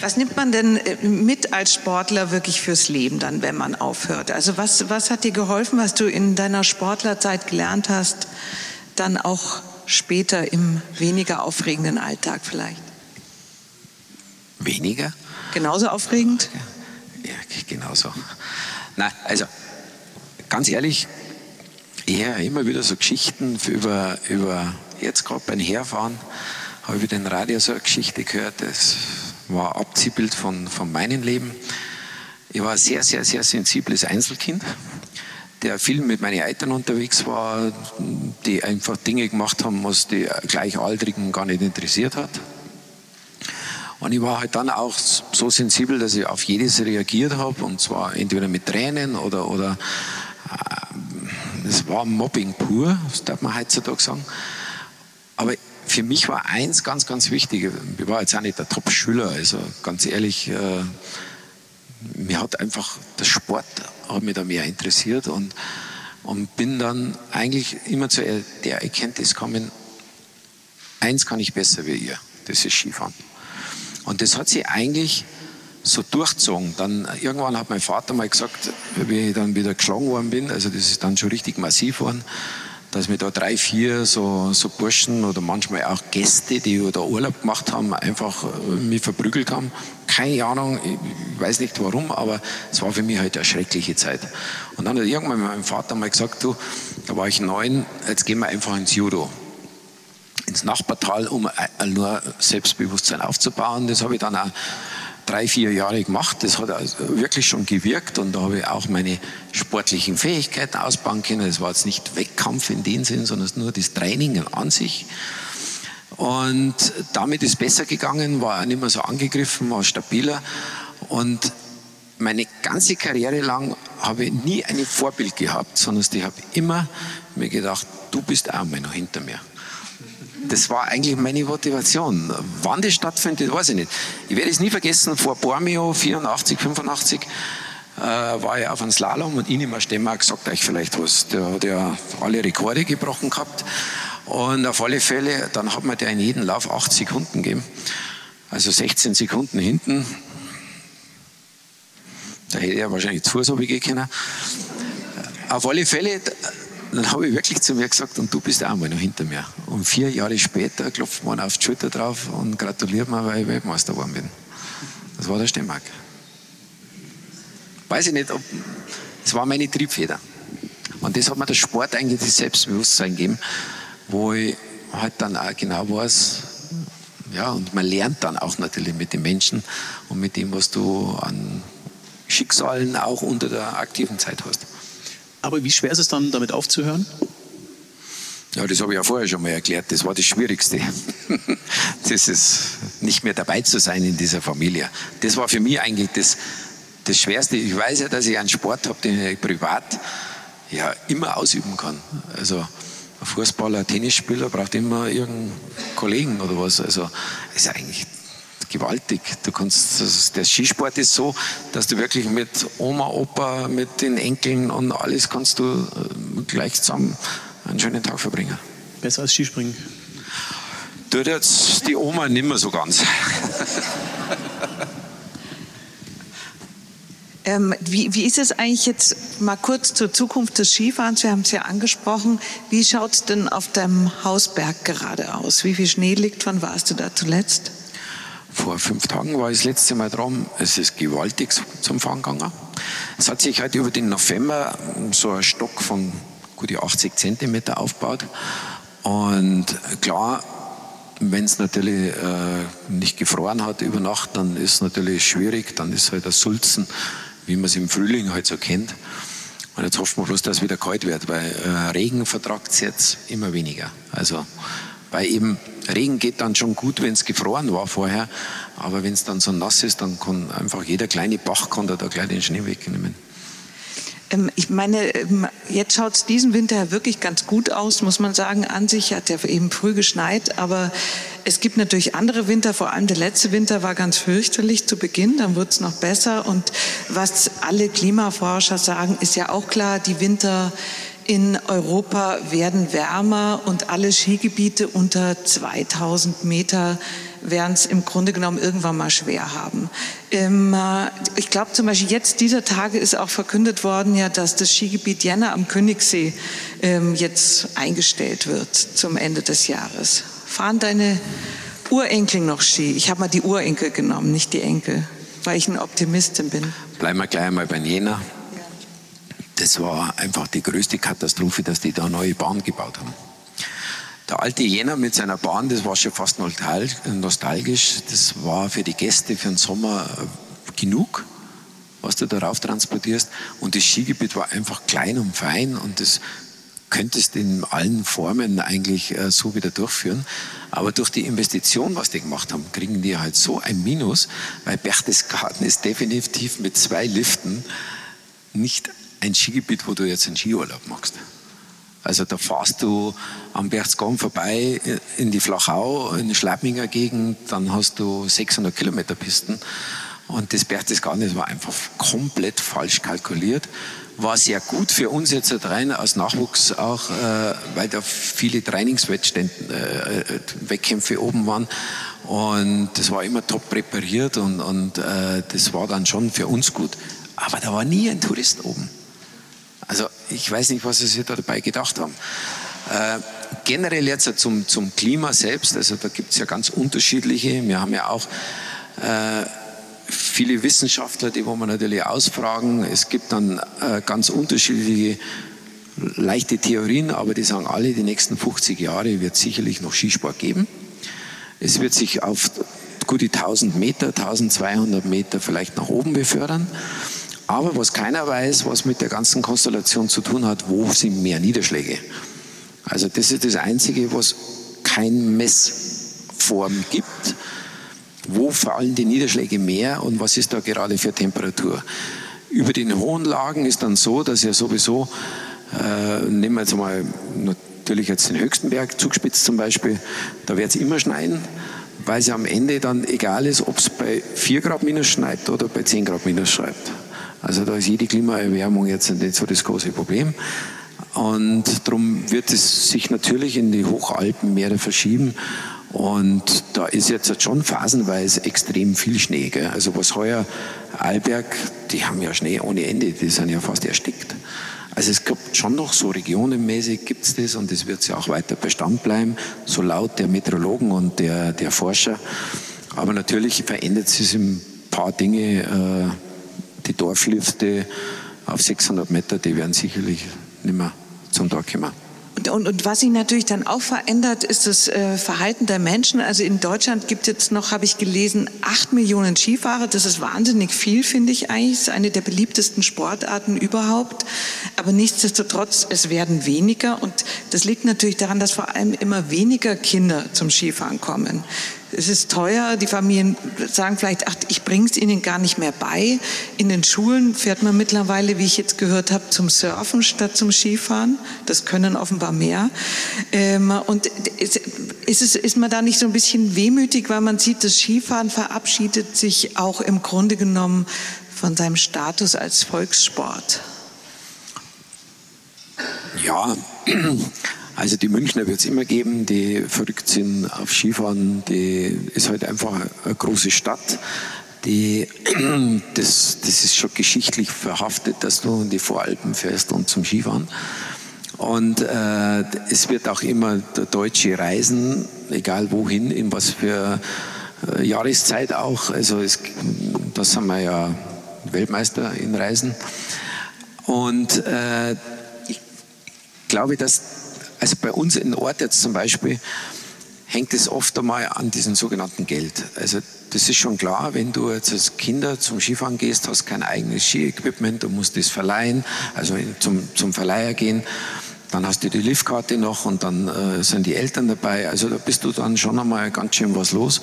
Was nimmt man denn äh, mit als Sportler wirklich fürs Leben dann, wenn man aufhört? Also was, was hat dir geholfen, was du in deiner Sportlerzeit gelernt hast, dann auch später im weniger aufregenden Alltag vielleicht? Weniger? Genauso aufregend? Ja, genauso. Na, also ganz ehrlich, ich höre immer wieder so Geschichten über, über jetzt gerade beim Herfahren, habe ich wieder in Radio so eine Geschichte gehört, das war ein Abziehbild von, von meinem Leben. Ich war ein sehr, sehr, sehr sensibles Einzelkind, der viel mit meinen Eltern unterwegs war, die einfach Dinge gemacht haben, was die Gleichaltrigen gar nicht interessiert hat. Und ich war halt dann auch so sensibel, dass ich auf jedes reagiert habe, und zwar entweder mit Tränen oder, oder äh, es war Mobbing pur, das darf man heutzutage sagen. Aber für mich war eins ganz, ganz wichtig. Ich war jetzt auch nicht der Top-Schüler, also ganz ehrlich, äh, mir hat einfach der Sport hat mich da mehr interessiert und, und bin dann eigentlich immer zu der Erkenntnis gekommen, eins kann ich besser wie ihr, das ist Skifahren. Und das hat sich eigentlich so durchgezogen. Dann irgendwann hat mein Vater mal gesagt, wie ich dann wieder geschlagen worden bin, also das ist dann schon richtig massiv geworden, dass mir da drei, vier so, so Burschen oder manchmal auch Gäste, die da Urlaub gemacht haben, einfach äh, mich verprügelt haben. Keine Ahnung, ich weiß nicht warum, aber es war für mich halt eine schreckliche Zeit. Und dann hat irgendwann mein Vater mal gesagt, du, da war ich neun, jetzt gehen wir einfach ins Judo ins Nachbartal, um nur Selbstbewusstsein aufzubauen. Das habe ich dann auch drei, vier Jahre gemacht. Das hat also wirklich schon gewirkt und da habe ich auch meine sportlichen Fähigkeiten ausbauen können. Das war jetzt nicht Wettkampf in dem Sinn, sondern nur das Training an sich. Und damit ist es besser gegangen, war auch nicht mehr so angegriffen, war stabiler. Und meine ganze Karriere lang habe ich nie ein Vorbild gehabt, sondern ich habe immer mir gedacht, du bist auch mal noch hinter mir das war eigentlich meine Motivation. Wann das stattfindet, weiß ich nicht. Ich werde es nie vergessen, vor Bormio 84, 85 äh, war ich auf einem Slalom und Inima Stemmark sagt euch vielleicht was. Der hat ja alle Rekorde gebrochen gehabt. Und auf alle Fälle, dann hat man der in jedem Lauf 8 Sekunden gegeben. Also 16 Sekunden hinten. Da hätte er wahrscheinlich zu so können. Auf alle Fälle, dann habe ich wirklich zu mir gesagt, und du bist auch mal noch hinter mir. Und vier Jahre später klopft man auf die Schulter drauf und gratuliert mir, weil ich Weltmeister geworden bin. Das war der Stemmark. Weiß ich nicht, ob, das war meine Triebfeder. Und das hat mir der Sport eigentlich das Selbstbewusstsein gegeben, wo ich halt dann auch genau weiß, ja, und man lernt dann auch natürlich mit den Menschen und mit dem, was du an Schicksalen auch unter der aktiven Zeit hast. Aber wie schwer ist es dann, damit aufzuhören? Ja, das habe ich ja vorher schon mal erklärt. Das war das Schwierigste. *laughs* das ist nicht mehr dabei zu sein in dieser Familie. Das war für mich eigentlich das, das Schwerste. Ich weiß ja, dass ich einen Sport habe, den ich privat ja immer ausüben kann. Also ein Fußballer, ein Tennisspieler braucht immer irgendeinen Kollegen oder was. Also ist eigentlich gewaltig. Du kannst, der Skisport ist so, dass du wirklich mit Oma, Opa, mit den Enkeln und alles kannst du äh, gleich zusammen einen schönen Tag verbringen. Besser als Skispringen? Tut jetzt die Oma nicht mehr so ganz. Ähm, wie, wie ist es eigentlich jetzt mal kurz zur Zukunft des Skifahrens? Wir haben es ja angesprochen. Wie schaut es denn auf deinem Hausberg gerade aus? Wie viel Schnee liegt? Wann warst du da zuletzt? Vor fünf Tagen war ich das letzte Mal dran. Es ist gewaltig zum Fahren gegangen. Es hat sich halt über den November so ein Stock von gute 80 Zentimeter aufgebaut. Und klar, wenn es natürlich äh, nicht gefroren hat über Nacht, dann ist es natürlich schwierig. Dann ist halt das Sulzen wie man es im Frühling halt so kennt. Und jetzt hoffen wir bloß, dass es wieder kalt wird, weil äh, Regen vertragt es jetzt immer weniger. Also, weil eben Regen geht dann schon gut, wenn es gefroren war vorher, aber wenn es dann so nass ist, dann kann einfach jeder kleine Bach kann da, da gleich den Schnee wegnehmen. Ähm, ich meine, ähm, jetzt schaut es diesen Winter wirklich ganz gut aus, muss man sagen. An sich hat ja eben früh geschneit, aber es gibt natürlich andere Winter, vor allem der letzte Winter war ganz fürchterlich zu Beginn, dann wird es noch besser. Und was alle Klimaforscher sagen, ist ja auch klar, die Winter in Europa werden wärmer und alle Skigebiete unter 2000 Meter werden es im Grunde genommen irgendwann mal schwer haben. Äh, ich glaube zum Beispiel jetzt dieser Tage ist auch verkündet worden, ja, dass das Skigebiet Jena am Königssee ähm, jetzt eingestellt wird zum Ende des Jahres. Fahren deine Urenkel noch Ski? Ich habe mal die Urenkel genommen, nicht die Enkel, weil ich eine Optimistin bin. Bleiben wir gleich einmal bei Jena das war einfach die größte Katastrophe, dass die da neue Bahn gebaut haben. Der alte Jena mit seiner Bahn, das war schon fast nostalgisch. Das war für die Gäste für den Sommer äh, genug, was du darauf transportierst. Und das Skigebiet war einfach klein und fein und das könntest in allen Formen eigentlich äh, so wieder durchführen. Aber durch die Investition, was die gemacht haben, kriegen die halt so ein Minus, weil Berchtesgaden ist definitiv mit zwei Liften nicht ein Skigebiet, wo du jetzt einen Skiurlaub machst. Also da fahrst du am Berchtesgaden vorbei in die Flachau, in die Schleiminger Gegend, dann hast du 600 Kilometer Pisten. Und das Berchtesgaden, das war einfach komplett falsch kalkuliert. War sehr gut für uns jetzt rein als Nachwuchs auch, äh, weil da viele Trainingswettkämpfe äh, oben waren. Und das war immer top präpariert und, und äh, das war dann schon für uns gut. Aber da war nie ein Tourist oben. Also ich weiß nicht, was sie da dabei gedacht haben. Äh, generell jetzt zum, zum Klima selbst, also da gibt es ja ganz unterschiedliche. Wir haben ja auch äh, viele Wissenschaftler, die wo man natürlich ausfragen. Es gibt dann äh, ganz unterschiedliche leichte Theorien, aber die sagen alle, die nächsten 50 Jahre wird sicherlich noch Skisport geben. Es wird sich auf gute 1000 Meter, 1200 Meter vielleicht nach oben befördern. Aber was keiner weiß, was mit der ganzen Konstellation zu tun hat, wo sind mehr Niederschläge? Also das ist das Einzige, was kein Messform gibt. Wo fallen die Niederschläge mehr und was ist da gerade für Temperatur? Über den hohen Lagen ist dann so, dass ja sowieso, äh, nehmen wir jetzt mal natürlich jetzt den höchsten Berg, Zugspitz zum Beispiel, da wird es immer schneien, weil es ja am Ende dann egal ist, ob es bei 4 Grad minus schneit oder bei 10 Grad minus schneit. Also da ist jede Klimaerwärmung jetzt nicht so das große Problem. Und darum wird es sich natürlich in die Hochalpenmeere verschieben. Und da ist jetzt schon phasenweise extrem viel Schnee. Gell? Also was heuer Arlberg, die haben ja Schnee ohne Ende, die sind ja fast erstickt. Also es gibt schon noch so regionenmäßig gibt es das und das wird ja auch weiter Bestand bleiben, so laut der Meteorologen und der, der Forscher. Aber natürlich verändert sich ein paar Dinge. Äh, die Dorflifte auf 600 Meter, die werden sicherlich nicht mehr zum Tag kommen. Und, und, was sich natürlich dann auch verändert, ist das äh, Verhalten der Menschen. Also in Deutschland gibt es jetzt noch, habe ich gelesen, acht Millionen Skifahrer. Das ist wahnsinnig viel, finde ich eigentlich. Das ist eine der beliebtesten Sportarten überhaupt. Aber nichtsdestotrotz, es werden weniger. Und das liegt natürlich daran, dass vor allem immer weniger Kinder zum Skifahren kommen es ist teuer. Die Familien sagen vielleicht, ach, ich bringe es ihnen gar nicht mehr bei. In den Schulen fährt man mittlerweile, wie ich jetzt gehört habe, zum Surfen statt zum Skifahren. Das können offenbar mehr. Ähm, und ist, ist, ist man da nicht so ein bisschen wehmütig, weil man sieht, das Skifahren verabschiedet sich auch im Grunde genommen von seinem Status als Volkssport? Ja, also die Münchner wird es immer geben, die verrückt sind auf Skifahren. Die ist halt einfach eine große Stadt. die, *clears throat* das, das ist schon geschichtlich verhaftet, dass du in die Voralpen fährst und zum Skifahren. Und äh, es wird auch immer deutsche Reisen, egal wohin, in was für äh, Jahreszeit auch. Also es, das sind wir ja Weltmeister in Reisen. Und äh, ich glaube, dass also bei uns in Ort jetzt zum Beispiel hängt es oft einmal an diesem sogenannten Geld. Also das ist schon klar, wenn du jetzt als Kinder zum Skifahren gehst, hast kein eigenes Ski-Equipment, du musst das verleihen, also zum, zum Verleiher gehen. Dann hast du die Liftkarte noch und dann äh, sind die Eltern dabei. Also da bist du dann schon einmal ganz schön was los.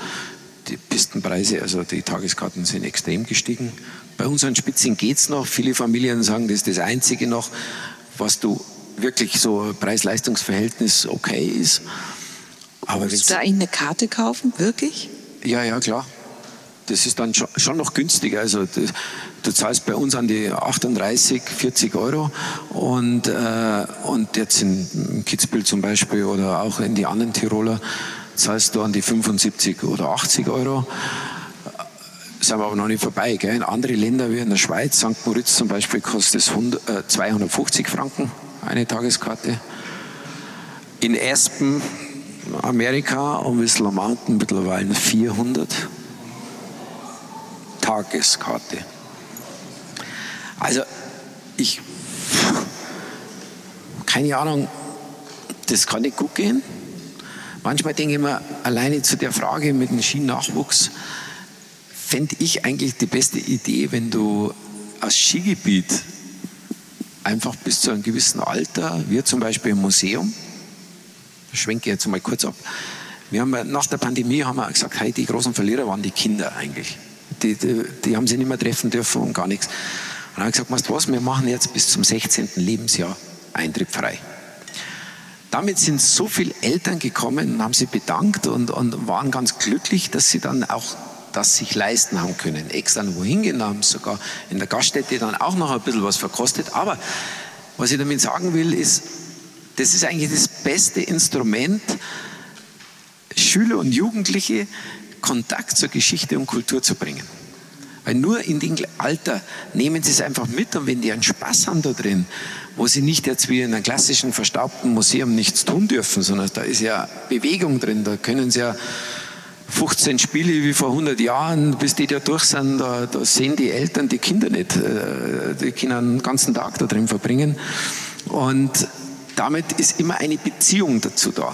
Die Pistenpreise, also die Tageskarten sind extrem gestiegen. Bei unseren Spitzen geht es noch. Viele Familien sagen, das ist das Einzige noch, was du wirklich so Preis-Leistungs-Verhältnis okay ist. Aber Musst du da eine Karte kaufen, wirklich? Ja, ja, klar. Das ist dann schon noch günstiger. Also du zahlst bei uns an die 38, 40 Euro und, äh, und jetzt in Kitzbühel zum Beispiel oder auch in die anderen Tiroler zahlst du an die 75 oder 80 Euro. Sind wir aber noch nicht vorbei. Gell? In andere Länder wie in der Schweiz, St. Moritz zum Beispiel, kostet es 100, äh, 250 Franken eine Tageskarte. In Espen Amerika und Whistler Mountain mittlerweile 400 Tageskarte. Also ich, keine Ahnung, das kann nicht gut gehen. Manchmal denke ich mir, alleine zu der Frage mit dem Skinachwuchs, fände ich eigentlich die beste Idee, wenn du als Skigebiet einfach bis zu einem gewissen Alter, wir zum Beispiel im Museum, schwenke jetzt mal kurz ab. Wir haben nach der Pandemie haben wir gesagt, hey, die großen Verlierer waren die Kinder eigentlich. Die, die, die haben sie nicht mehr treffen dürfen und gar nichts. Und dann haben gesagt, weißt du was, wir machen jetzt bis zum 16. Lebensjahr Eintritt frei. Damit sind so viele Eltern gekommen und haben sie bedankt und, und waren ganz glücklich, dass sie dann auch das sich leisten haben können. Extra wohin gehen, haben sogar in der Gaststätte dann auch noch ein bisschen was verkostet. Aber was ich damit sagen will, ist, das ist eigentlich das beste Instrument, Schüler und Jugendliche Kontakt zur Geschichte und Kultur zu bringen. Weil nur in dem Alter nehmen sie es einfach mit und wenn die einen Spaß haben da drin, wo sie nicht jetzt wie in einem klassischen verstaubten Museum nichts tun dürfen, sondern da ist ja Bewegung drin, da können sie ja 15 Spiele wie vor 100 Jahren, bis die da durch sind, da, da sehen die Eltern die Kinder nicht. Äh, die können den ganzen Tag da drin verbringen. Und damit ist immer eine Beziehung dazu da.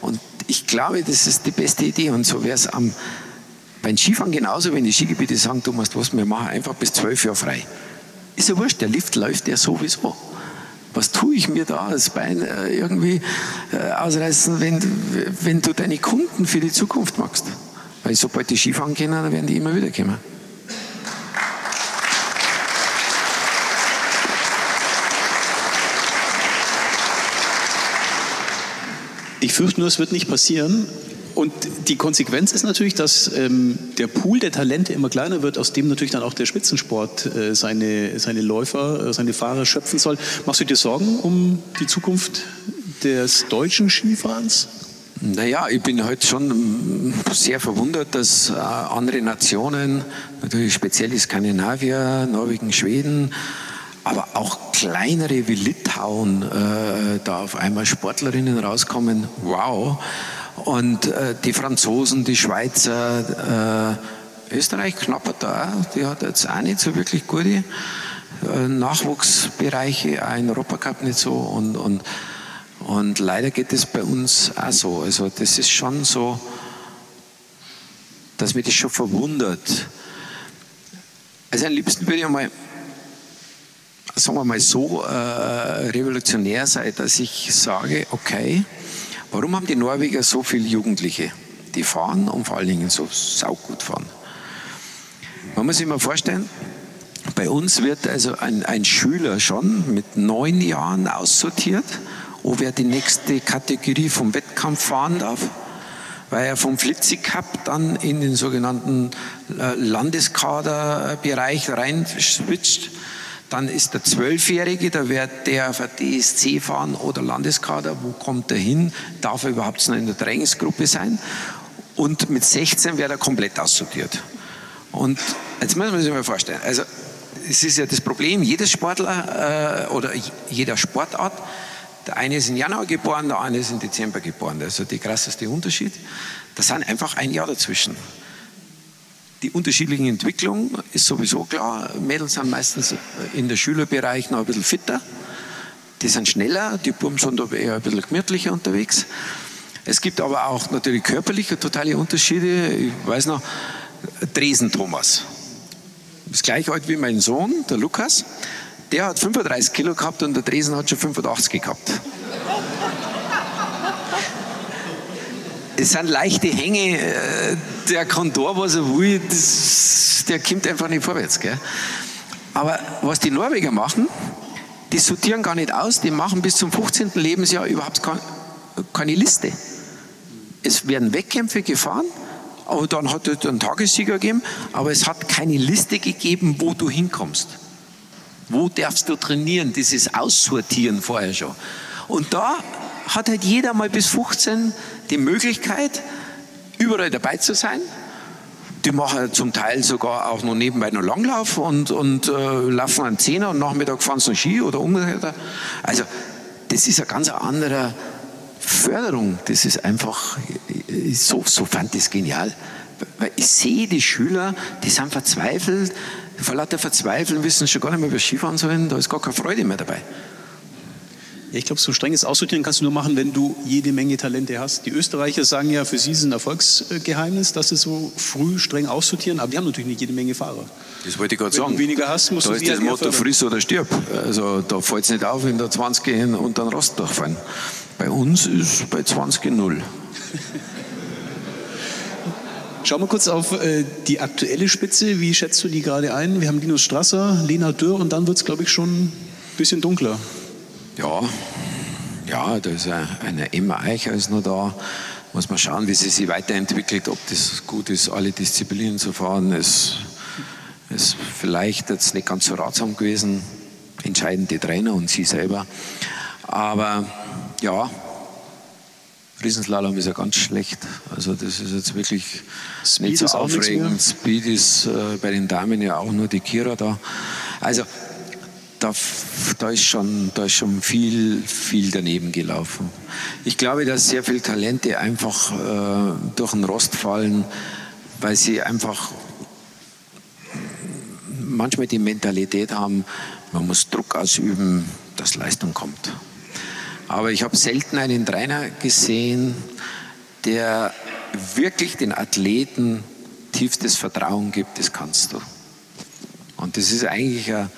Und ich glaube, das ist die beste Idee. Und so wäre es am, beim Skifahren genauso, wenn die Skigebiete sagen, du musst was, wir machen einfach bis zwölf Jahre frei. Ist ja wurscht, der Lift läuft ja sowieso. Was tue ich mir da das Bein äh, irgendwie äh, ausreißen, wenn, wenn du deine Kunden für die Zukunft machst? Weil sobald die Skifahren können, dann werden die immer wieder kommen. Ich fürchte nur, es wird nicht passieren. Und die Konsequenz ist natürlich, dass ähm, der Pool der Talente immer kleiner wird, aus dem natürlich dann auch der Spitzensport äh, seine, seine Läufer, äh, seine Fahrer schöpfen soll. Machst du dir Sorgen um die Zukunft des deutschen Skifahrens? Naja, ich bin heute schon sehr verwundert, dass äh, andere Nationen, natürlich speziell die Skandinavier, Norwegen, Schweden, aber auch kleinere wie Litauen äh, da auf einmal Sportlerinnen rauskommen. Wow. Und äh, die Franzosen, die Schweizer, äh, Österreich knapper da, die hat jetzt auch nicht so wirklich gute äh, Nachwuchsbereiche, auch in Europacup nicht so. Und, und, und leider geht es bei uns auch so. Also das ist schon so, dass mich das schon verwundert. Also am liebsten würde ich mal sagen wir mal so, äh, revolutionär sei, dass ich sage, okay, warum haben die Norweger so viele Jugendliche, die fahren und vor allen Dingen so saugut fahren? Man muss sich mal vorstellen, bei uns wird also ein, ein Schüler schon mit neun Jahren aussortiert, ob er die nächste Kategorie vom Wettkampf fahren darf, weil er vom Flitzi Cup dann in den sogenannten äh, Landeskaderbereich rein switcht dann ist der Zwölfjährige, da wird der für DSC fahren oder Landeskader. Wo kommt er hin? Darf er überhaupt noch in der Trainingsgruppe sein? Und mit 16 wird er komplett aussortiert. Und jetzt muss man sich mal vorstellen, also es ist ja das Problem, jedes Sportler äh, oder jeder Sportart, der eine ist im Januar geboren, der eine ist im Dezember geboren. Also der krasseste Unterschied. Da sind einfach ein Jahr dazwischen. Die unterschiedlichen Entwicklungen ist sowieso klar. Mädels sind meistens in der Schülerbereich noch ein bisschen fitter. Die sind schneller, die Buben sind aber eher ein bisschen gemütlicher unterwegs. Es gibt aber auch natürlich körperliche totale Unterschiede. Ich weiß noch, Dresen Thomas. Das gleiche alt wie mein Sohn, der Lukas. Der hat 35 Kilo gehabt und der Dresen hat schon 85 gehabt. Es sind leichte Hänge. Äh, der da, was er will. Das, der kommt einfach nicht vorwärts. Gell? Aber was die Norweger machen, die sortieren gar nicht aus. Die machen bis zum 15. Lebensjahr überhaupt keine Liste. Es werden Wettkämpfe gefahren, aber dann hat es einen Tagessieger gegeben, aber es hat keine Liste gegeben, wo du hinkommst. Wo darfst du trainieren? Dieses Aussortieren vorher schon. Und da hat halt jeder mal bis 15 die Möglichkeit, überall dabei zu sein. Die machen zum Teil sogar auch noch nebenbei noch Langlauf und, und äh, laufen einen Zehner und Nachmittag fahren sie noch Ski oder umgekehrt. Also das ist ein ganz anderer Förderung, das ist einfach, so, so fand ich es genial. Weil ich sehe die Schüler, die sind verzweifelt, vor lauter Verzweifeln wissen schon gar nicht mehr, wie Skifahren sollen, da ist gar keine Freude mehr dabei. Ja, ich glaube, so strenges Aussortieren kannst du nur machen, wenn du jede Menge Talente hast. Die Österreicher sagen ja, für sie ist ein Erfolgsgeheimnis, dass sie so früh streng aussortieren, aber die haben natürlich nicht jede Menge Fahrer. Das wollte ich gerade sagen. Wenn du weniger hast, musst da du ist das Motto friss oder stirb. Also da fällt es nicht auf, wenn da 20 hin und dann Rost durchfahren. Bei uns ist bei 20 null. *laughs* Schauen wir kurz auf äh, die aktuelle Spitze. Wie schätzt du die gerade ein? Wir haben Linus Strasser, Lena Dürr und dann wird es, glaube ich, schon ein bisschen dunkler. Ja, ja, da ist eine Emma Eicher ist noch da. Muss man schauen, wie sie sich weiterentwickelt, ob das gut ist, alle Disziplinen zu fahren. Es ist vielleicht jetzt nicht ganz so ratsam gewesen, entscheidende Trainer und sie selber. Aber ja, Riesenslalom ist ja ganz schlecht. Also das ist jetzt wirklich Speed nicht so aufregend. Speed ist äh, bei den Damen ja auch nur die Kira da. Also da, da, ist schon, da ist schon viel, viel daneben gelaufen. Ich glaube, dass sehr viele Talente einfach äh, durch den Rost fallen, weil sie einfach manchmal die Mentalität haben, man muss Druck ausüben, dass Leistung kommt. Aber ich habe selten einen Trainer gesehen, der wirklich den Athleten tiefstes Vertrauen gibt, das kannst du. Und das ist eigentlich ein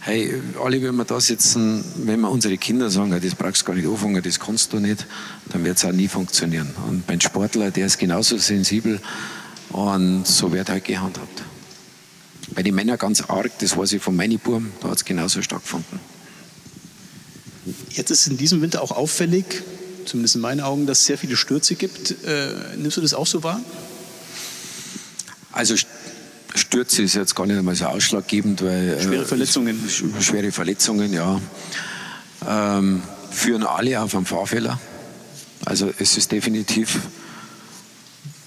hey, alle, wenn wir da sitzen, wenn wir unsere Kinder sagen, das brauchst du gar nicht anfangen, das kannst du nicht, dann wird es auch nie funktionieren. Und mein Sportler, der ist genauso sensibel und so wird halt gehandhabt. Bei den Männern ganz arg, das weiß ich von meinen Buben, da hat es genauso stattgefunden. Jetzt ist in diesem Winter auch auffällig, zumindest in meinen Augen, dass es sehr viele Stürze gibt. Äh, nimmst du das auch so wahr? Also Stürze ist jetzt gar nicht einmal so ausschlaggebend, weil. Äh, schwere Verletzungen. Äh, schwere Verletzungen, ja. Ähm, führen alle auf einen Fahrfehler. Also es ist definitiv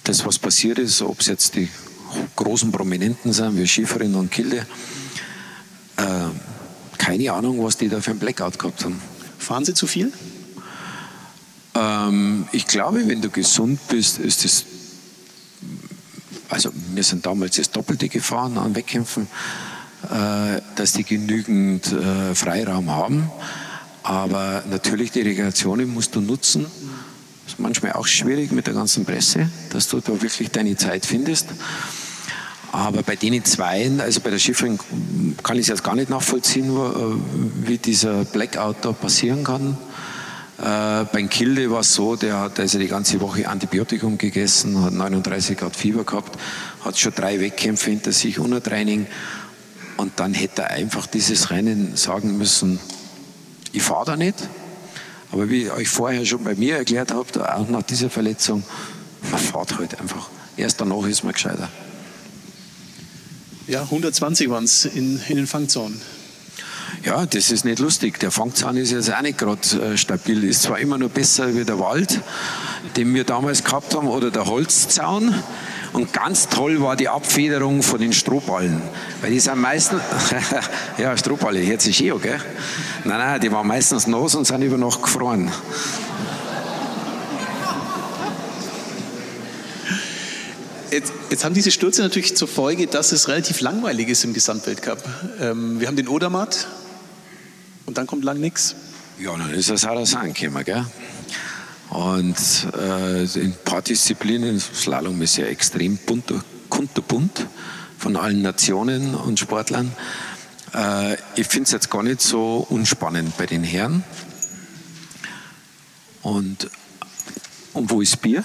das, was passiert ist, ob es jetzt die großen Prominenten sind, wie Schieferin und Kilde. Äh, keine Ahnung, was die da für ein Blackout gehabt haben. Fahren Sie zu viel? Ähm, ich glaube, wenn du gesund bist, ist das also wir sind damals das Doppelte gefahren an Wettkämpfen, äh, dass die genügend äh, Freiraum haben. Aber natürlich die Regenerationen musst du nutzen. Das ist manchmal auch schwierig mit der ganzen Presse, dass du da wirklich deine Zeit findest. Aber bei denen Zweien, also bei der Schifferin, kann ich es jetzt gar nicht nachvollziehen, äh, wie dieser Blackout da passieren kann. Äh, beim Kilde war es so, der hat also die ganze Woche Antibiotikum gegessen, hat 39 Grad Fieber gehabt, hat schon drei Wettkämpfe hinter sich ohne Training. Und dann hätte er einfach dieses Rennen sagen müssen, ich fahre da nicht. Aber wie ich euch vorher schon bei mir erklärt habe, auch nach dieser Verletzung, man fährt halt einfach. Erst danach ist man gescheiter. Ja, 120 waren es in, in den Fangzonen. Ja, das ist nicht lustig. Der Fangzahn ist jetzt auch nicht gerade äh, stabil. Ist zwar immer noch besser wie der Wald, den wir damals gehabt haben, oder der Holzzaun. Und ganz toll war die Abfederung von den Strohballen. Weil die sind meistens, *laughs* ja, Strohballe, jetzt ist eh, gell? Nein, nein, die waren meistens nass und sind über Nacht gefroren. Jetzt, jetzt, haben diese Stürze natürlich zur Folge, dass es relativ langweilig ist im Gesamtweltcup. Ähm, wir haben den Odermatt und dann kommt lang nichts. Ja, dann ist das Harasan gekommen, gell? Und äh, in ein paar Disziplinen, Slalom ist ja extrem bunt, kunterbunt von allen Nationen und Sportlern. Äh, ich finde es jetzt gar nicht so unspannend bei den Herren. Und, und wo ist Bier?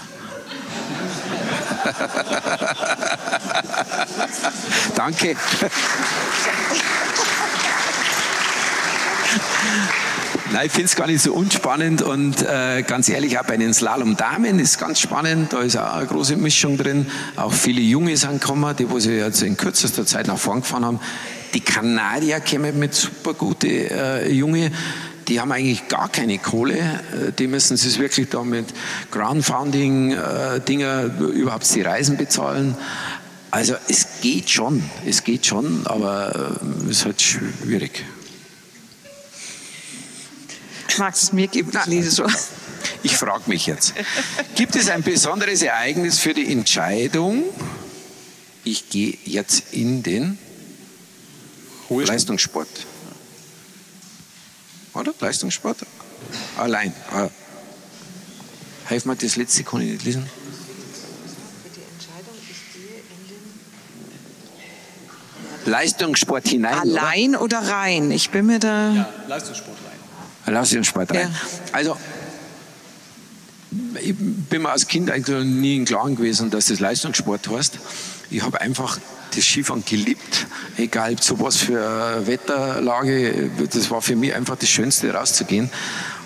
*laughs* Danke. *laughs* Nein, ich finde es gar nicht so unspannend und äh, ganz ehrlich, auch bei den Slalom-Damen ist ganz spannend. Da ist auch eine große Mischung drin. Auch viele Junge sind gekommen, die wo sie jetzt in kürzester Zeit nach vorn gefahren haben. Die Kanadier kommen mit super gute äh, Junge die haben eigentlich gar keine Kohle. Äh, die müssen sich wirklich da mit Groundfounding-Dinger äh, überhaupt die Reisen bezahlen. Also es geht schon, es geht schon, aber äh, es ist halt schwierig. Magst es mir geben? Ich lese so. Ich frage mich jetzt, gibt es ein besonderes Ereignis für die Entscheidung, ich gehe jetzt in den Leistungssport? Oder? Leistungssport? Allein. Ah. Helf mir, das letzte kann ich nicht lesen. Leistungssport hinein. Allein oder? oder rein? Ich bin mir da. Ja, Leistungssport rein. Leistungssport rein. Ja. Also, ich bin mir als Kind eigentlich nie im Klaren gewesen, dass das Leistungssport heißt. Ich habe einfach das Skifahren geliebt, egal zu was für Wetterlage. Das war für mich einfach das Schönste, rauszugehen.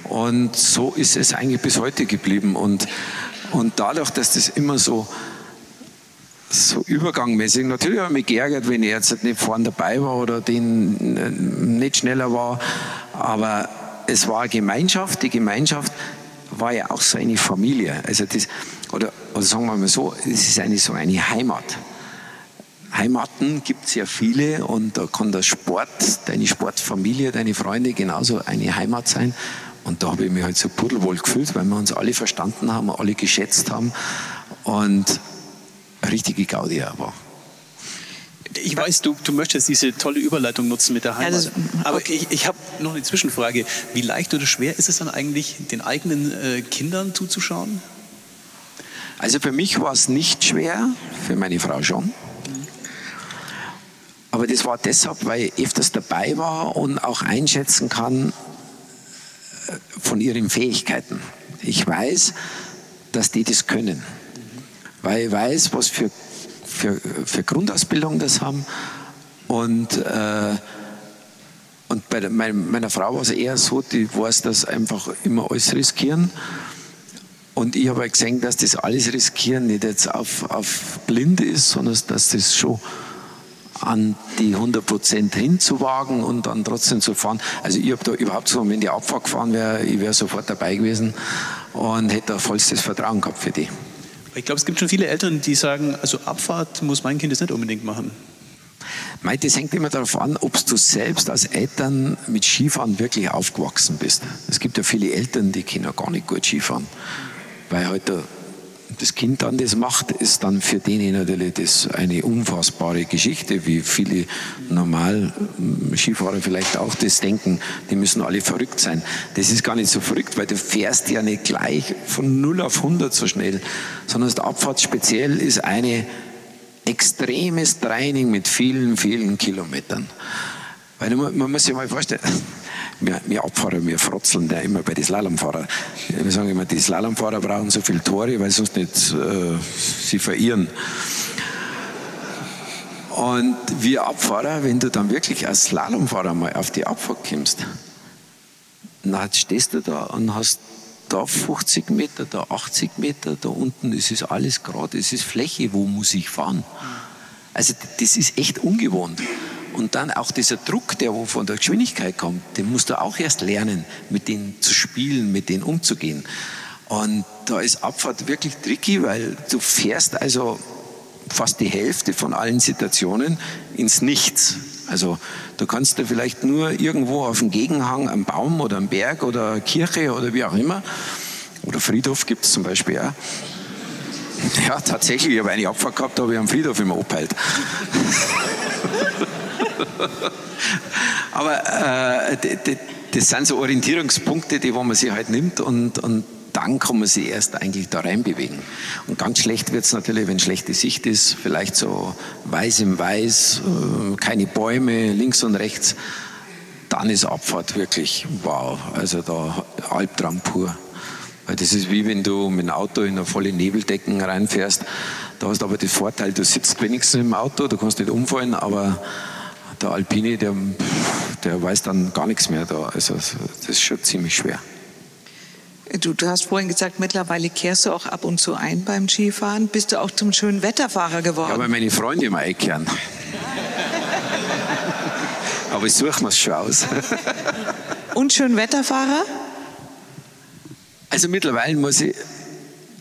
Und so ist es eigentlich bis heute geblieben. Und, und dadurch, dass das immer so, so übergangmäßig, natürlich habe ich mich geärgert, wenn ich jetzt nicht vorne dabei war oder den äh, nicht schneller war, aber es war Gemeinschaft. Die Gemeinschaft war ja auch so eine Familie. Also das, oder, oder sagen wir mal so, es ist eine, so eine Heimat. Heimaten gibt es ja viele und da kann der Sport, deine Sportfamilie, deine Freunde genauso eine Heimat sein. Und da habe ich mich halt so pudelwohl gefühlt, weil wir uns alle verstanden haben, alle geschätzt haben und eine richtige Gaudi war. Ich weiß, du, du möchtest diese tolle Überleitung nutzen mit der Heimat. Also, Aber ich, ich habe noch eine Zwischenfrage. Wie leicht oder schwer ist es dann eigentlich, den eigenen äh, Kindern zuzuschauen? Also für mich war es nicht schwer, für meine Frau schon. Aber das war deshalb, weil ich öfters dabei war und auch einschätzen kann äh, von ihren Fähigkeiten. Ich weiß, dass die das können. Weil ich weiß, was für, für, für Grundausbildung das haben. Und, äh, und bei der, mein, meiner Frau war es eher so, die weiß, dass einfach immer alles riskieren. Und ich habe halt gesehen, dass das alles riskieren nicht jetzt auf, auf blind ist, sondern dass das schon an die 100 Prozent hinzuwagen und dann trotzdem zu fahren. Also ich habe da überhaupt so, wenn die Abfahrt gefahren wäre, ich wäre sofort dabei gewesen und hätte da vollstes Vertrauen gehabt für die. Ich glaube, es gibt schon viele Eltern, die sagen, also Abfahrt muss mein Kind jetzt nicht unbedingt machen. Mei, das hängt immer darauf an, ob du selbst als Eltern mit Skifahren wirklich aufgewachsen bist. Es gibt ja viele Eltern, die können gar nicht gut Skifahren, weil halt das Kind dann das macht, ist dann für den natürlich das eine unfassbare Geschichte, wie viele normal hm, Skifahrer vielleicht auch das denken, die müssen alle verrückt sein. Das ist gar nicht so verrückt, weil du fährst ja nicht gleich von 0 auf 100 so schnell, sondern das Abfahrt speziell ist eine extremes Training mit vielen, vielen Kilometern. Weil man, man muss sich mal vorstellen, wir, wir Abfahrer, wir frotzeln da immer bei den Slalomfahrern. Wir sagen immer, die Slalomfahrer brauchen so viele Tore, weil sonst nicht äh, sie verirren. Und wir Abfahrer, wenn du dann wirklich als Slalomfahrer mal auf die Abfahrt kommst, dann stehst du da und hast da 50 Meter, da 80 Meter, da unten, es ist alles gerade, es ist Fläche, wo muss ich fahren? Also das ist echt ungewohnt. Und dann auch dieser Druck, der von der Geschwindigkeit kommt, den musst du auch erst lernen, mit denen zu spielen, mit denen umzugehen. Und da ist Abfahrt wirklich tricky, weil du fährst also fast die Hälfte von allen Situationen ins Nichts. Also du kannst da vielleicht nur irgendwo auf dem Gegenhang am Baum oder am Berg oder Kirche oder wie auch immer, oder Friedhof gibt es zum Beispiel auch. *laughs* Ja, tatsächlich, ich habe eine Abfahrt gehabt, da habe ich am Friedhof immer abgeheilt. *laughs* *laughs* Aber äh, das sind so Orientierungspunkte, die wo man sich halt nimmt und, und dann kann man sich erst eigentlich da reinbewegen. Und ganz schlecht wird es natürlich, wenn schlechte Sicht ist, vielleicht so weiß im Weiß, äh, keine Bäume links und rechts. Dann ist Abfahrt wirklich wow. Also da Albtraum pur. Weil das ist wie wenn du mit dem Auto in eine volle Nebeldecken reinfährst. Da hast du aber den Vorteil, du sitzt wenigstens im Auto, du kannst nicht umfallen, aber der Alpine, der, der weiß dann gar nichts mehr da. Also das ist schon ziemlich schwer. Du, du, hast vorhin gesagt, mittlerweile kehrst du auch ab und zu ein beim Skifahren. Bist du auch zum schönen Wetterfahrer geworden? Ja, weil meine Freunde immer einkehren. Aber ich suche mir es schon aus. und schön Wetterfahrer? Also mittlerweile muss ich,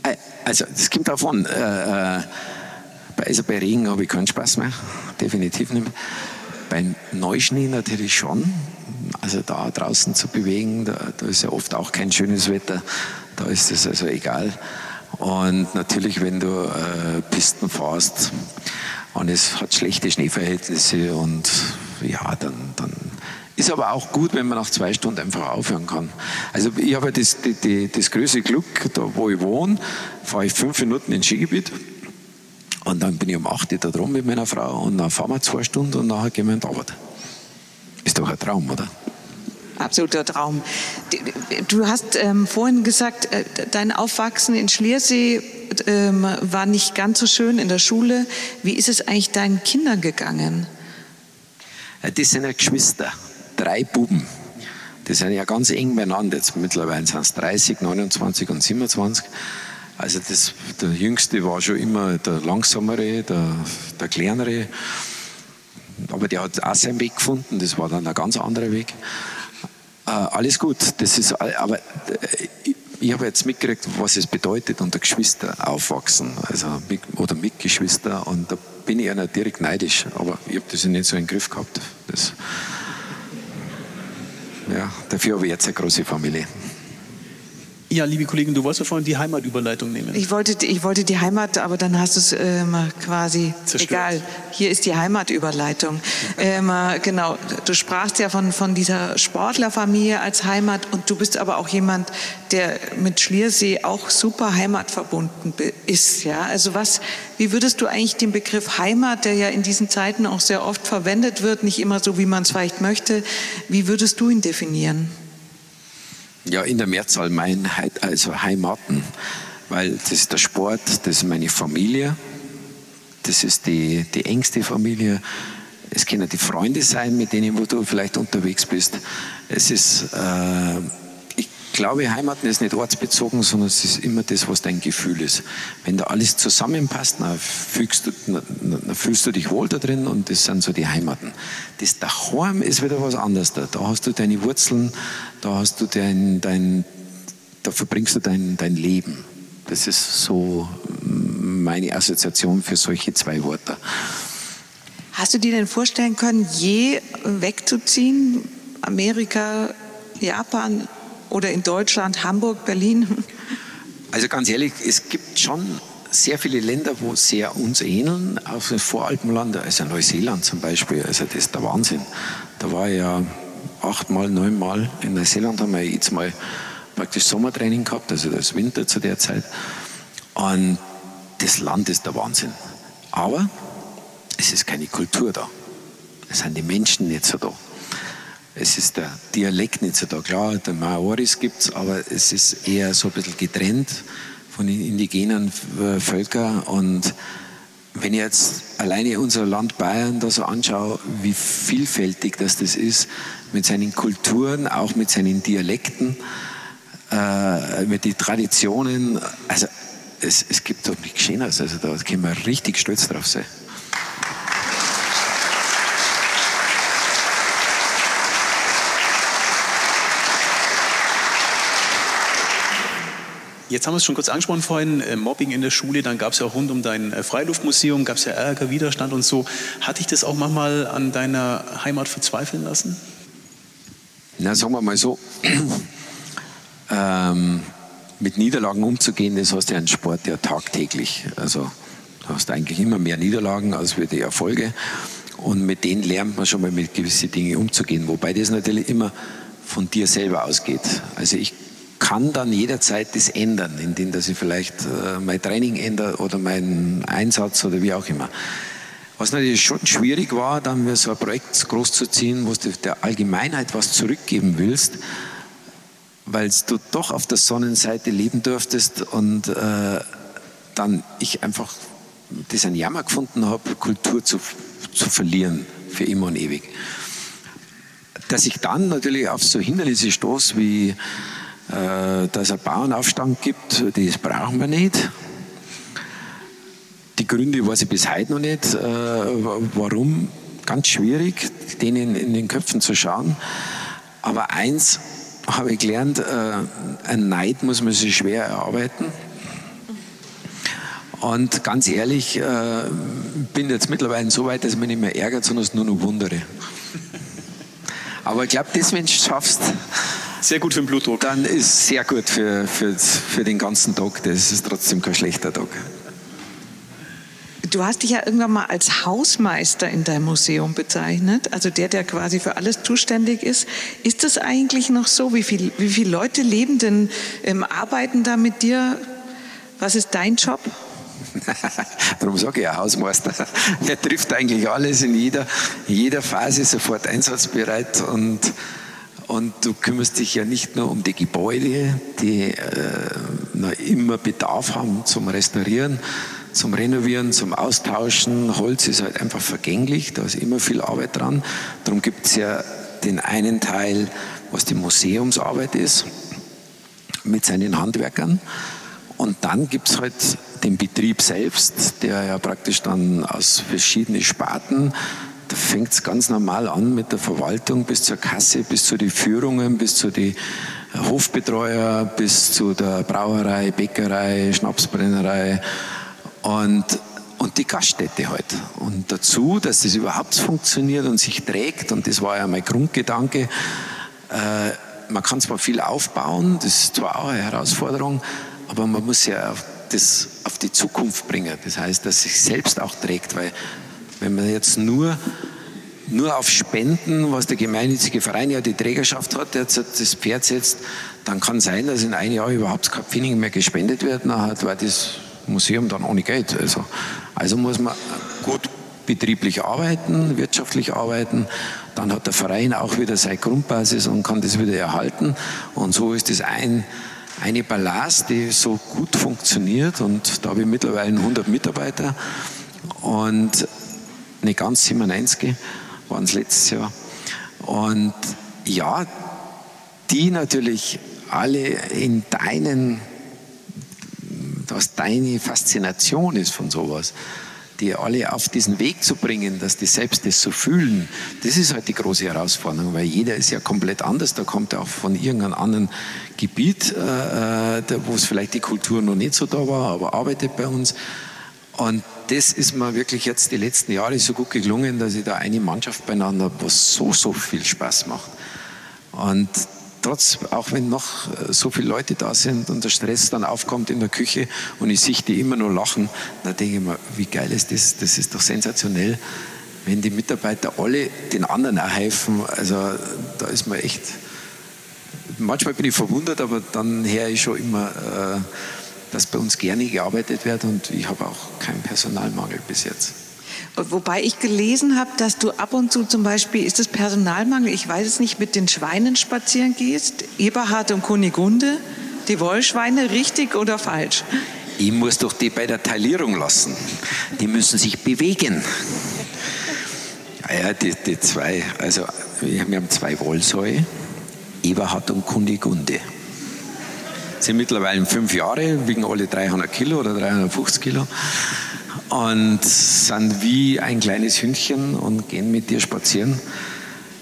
äh, also das kommt davon. Äh, äh, also bei Regen habe ich keinen Spaß mehr, definitiv nicht mehr. Beim Neuschnee natürlich schon. Also da draußen zu bewegen, da, da ist ja oft auch kein schönes Wetter. Da ist es also egal. Und natürlich, wenn du äh, Pisten fährst und es hat schlechte Schneeverhältnisse und ja, dann, dann ist aber auch gut, wenn man nach zwei Stunden einfach aufhören kann. Also ich habe das, die, die, das größte Glück, da wo ich wohne, fahre ich fünf Minuten ins Skigebiet und dann bin ich um acht Uhr da drum mit meiner Frau und dann fahren wir zwei Stunden und nachher gehen wir in die Arbeit. Ist doch ein Traum, oder? absoluter Traum. Du hast ähm, vorhin gesagt, äh, dein Aufwachsen in Schliersee ähm, war nicht ganz so schön in der Schule. Wie ist es eigentlich deinen Kindern gegangen? Das sind ja Geschwister, drei Buben. Die sind ja ganz eng beieinander. Jetzt mittlerweile sind es 30, 29 und 27. Also das, der Jüngste war schon immer der Langsamere, der, der Kleinere. Aber der hat auch seinen Weg gefunden. Das war dann ein ganz anderer Weg. Äh, alles gut, das ist, aber äh, ich habe jetzt mitgekriegt, was es bedeutet, unter Geschwister aufwachsen, also mit, oder mit Geschwister und da bin ich ja direkt neidisch, aber ich habe das nicht so in den Griff gehabt. Das, ja, dafür habe ich jetzt eine große Familie. Ja, liebe Kollegin, du wolltest ja vorhin die Heimatüberleitung nehmen. Ich wollte, ich wollte die Heimat, aber dann hast du es ähm, quasi Zerstört. egal. Hier ist die Heimatüberleitung. ähm, äh, genau, du sprachst ja von, von dieser Sportlerfamilie als Heimat und du bist aber auch jemand, der mit Schliersee auch super heimatverbunden ist. Ja? Also was, wie würdest du eigentlich den Begriff Heimat, der ja in diesen Zeiten auch sehr oft verwendet wird, nicht immer so, wie man es vielleicht möchte, wie würdest du ihn definieren? Ja, in der Mehrzahl mein, also Heimaten, weil das ist der Sport, das ist meine Familie, das ist die, die engste Familie. Es können die Freunde sein, mit denen wo du vielleicht unterwegs bist. Es ist äh, glaube, Heimaten ist nicht ortsbezogen, sondern es ist immer das, was dein Gefühl ist. Wenn da alles zusammenpasst, dann fühlst, du, dann fühlst du dich wohl da drin und das sind so die Heimaten. Das Daheim ist wieder was anderes. Da, da hast du deine Wurzeln, da hast du dein, dein da verbringst du dein, dein Leben. Das ist so meine Assoziation für solche zwei Worte. Hast du dir denn vorstellen können, je wegzuziehen? Amerika, Japan, oder in Deutschland, Hamburg, Berlin? Also ganz ehrlich, es gibt schon sehr viele Länder, wo sehr uns ähneln, auch in Voralpenland, also Neuseeland zum Beispiel, also das ist der Wahnsinn. Da war ich ja achtmal, neunmal in Neuseeland, haben wir jetzt mal praktisch Sommertraining gehabt, also das Winter zu der Zeit. Und das Land ist der Wahnsinn. Aber es ist keine Kultur da. Es sind die Menschen nicht so da. Es ist der Dialekt nicht so da. Klar, der Maoris gibt es, aber es ist eher so ein bisschen getrennt von den indigenen Völkern. Und wenn ich jetzt alleine unser Land Bayern da so anschaue, wie vielfältig das, das ist, mit seinen Kulturen, auch mit seinen Dialekten, äh, mit den Traditionen, also es, es gibt doch nichts Schöneres. Also da können wir richtig stolz drauf sein. Jetzt haben wir es schon kurz angesprochen vorhin, äh, Mobbing in der Schule, dann gab es ja auch rund um dein äh, Freiluftmuseum, gab es ja Ärger, Widerstand und so. Hat dich das auch manchmal an deiner Heimat verzweifeln lassen? Na, sagen wir mal so, *clears throat* ähm, mit Niederlagen umzugehen, das hast du ja einen Sport ja tagtäglich. Also du hast eigentlich immer mehr Niederlagen als wir die Erfolge. Und mit denen lernt man schon mal mit gewissen Dingen umzugehen. Wobei das natürlich immer von dir selber ausgeht. Also ich kann dann jederzeit das ändern, indem dass ich vielleicht äh, mein Training ändere oder meinen Einsatz oder wie auch immer. Was natürlich schon schwierig war, dann so ein Projekt großzuziehen, wo du der Allgemeinheit was zurückgeben willst, weil du doch auf der Sonnenseite leben durftest und äh, dann ich einfach das ein Jammer gefunden habe, Kultur zu, zu verlieren für immer und ewig. Dass ich dann natürlich auf so Hindernisse stoße wie dass es einen Bauernaufstand gibt, das brauchen wir nicht. Die Gründe weiß ich bis heute noch nicht. Äh, warum? Ganz schwierig, denen in den Köpfen zu schauen. Aber eins habe ich gelernt, äh, ein Neid muss man sich schwer erarbeiten. Und ganz ehrlich, äh, bin jetzt mittlerweile so weit, dass mich nicht mehr ärgert, sondern es nur noch wundere. Aber ich glaube, das, wenn du es schaffst, sehr gut für den Blutdruck. Dann ist sehr gut für, für, für den ganzen Tag. Das ist trotzdem kein schlechter Tag. Du hast dich ja irgendwann mal als Hausmeister in deinem Museum bezeichnet, also der, der quasi für alles zuständig ist. Ist das eigentlich noch so? Wie, viel, wie viele Leute leben denn, ähm, arbeiten da mit dir? Was ist dein Job? *laughs* Darum sage ich ja Hausmeister. Er trifft eigentlich alles in jeder, in jeder Phase sofort einsatzbereit und und du kümmerst dich ja nicht nur um die Gebäude, die äh, immer Bedarf haben zum Restaurieren, zum Renovieren, zum Austauschen. Holz ist halt einfach vergänglich, da ist immer viel Arbeit dran. Darum gibt es ja den einen Teil, was die Museumsarbeit ist, mit seinen Handwerkern. Und dann gibt es halt den Betrieb selbst, der ja praktisch dann aus verschiedenen Sparten da fängt es ganz normal an mit der Verwaltung bis zur Kasse, bis zu den Führungen, bis zu den Hofbetreuer, bis zu der Brauerei, Bäckerei, Schnapsbrennerei und, und die Gaststätte halt. Und dazu, dass das überhaupt funktioniert und sich trägt, und das war ja mein Grundgedanke, äh, man kann zwar viel aufbauen, das ist zwar auch eine Herausforderung, aber man muss ja das auf die Zukunft bringen. Das heißt, dass es sich selbst auch trägt, weil wenn man jetzt nur, nur auf Spenden, was der gemeinnützige Verein ja die Trägerschaft hat, der das Pferd setzt, dann kann sein, dass in einem Jahr überhaupt kein Pfennig mehr gespendet wird, nachher war das Museum dann ohne Geld. Also, also muss man gut betrieblich arbeiten, wirtschaftlich arbeiten. Dann hat der Verein auch wieder seine Grundbasis und kann das wieder erhalten. Und so ist das ein, eine Ballast, die so gut funktioniert. Und da habe ich mittlerweile 100 Mitarbeiter. Und nicht ganz 97 waren es letztes Jahr. Und ja, die natürlich alle in deinen, was deine Faszination ist von sowas, die alle auf diesen Weg zu bringen, dass die selbst das so fühlen, das ist halt die große Herausforderung, weil jeder ist ja komplett anders. Da kommt er auch von irgendeinem anderen Gebiet, äh, äh wo es vielleicht die Kultur noch nicht so da war, aber arbeitet bei uns. Und das ist mir wirklich jetzt die letzten Jahre so gut gelungen, dass ich da eine Mannschaft beieinander habe, was so, so viel Spaß macht. Und trotz, auch wenn noch äh, so viele Leute da sind und der Stress dann aufkommt in der Küche und ich sehe die immer nur lachen, dann denke ich mir, wie geil ist das? Das ist doch sensationell, wenn die Mitarbeiter alle den anderen auch helfen. Also da ist man echt, manchmal bin ich verwundert, aber dann höre ich schon immer, äh, dass bei uns gerne gearbeitet wird und ich habe auch keinen Personalmangel bis jetzt. Wobei ich gelesen habe, dass du ab und zu zum Beispiel, ist es Personalmangel, ich weiß es nicht, mit den Schweinen spazieren gehst, Eberhard und Kunigunde, die Wollschweine, richtig oder falsch? Ich muss doch die bei der Teilierung lassen. Die müssen sich bewegen. Ja, die, die zwei, also wir haben zwei Wollsäue, Eberhard und Kunigunde sind mittlerweile fünf Jahre, wiegen alle 300 Kilo oder 350 Kilo und sind wie ein kleines Hündchen und gehen mit dir spazieren.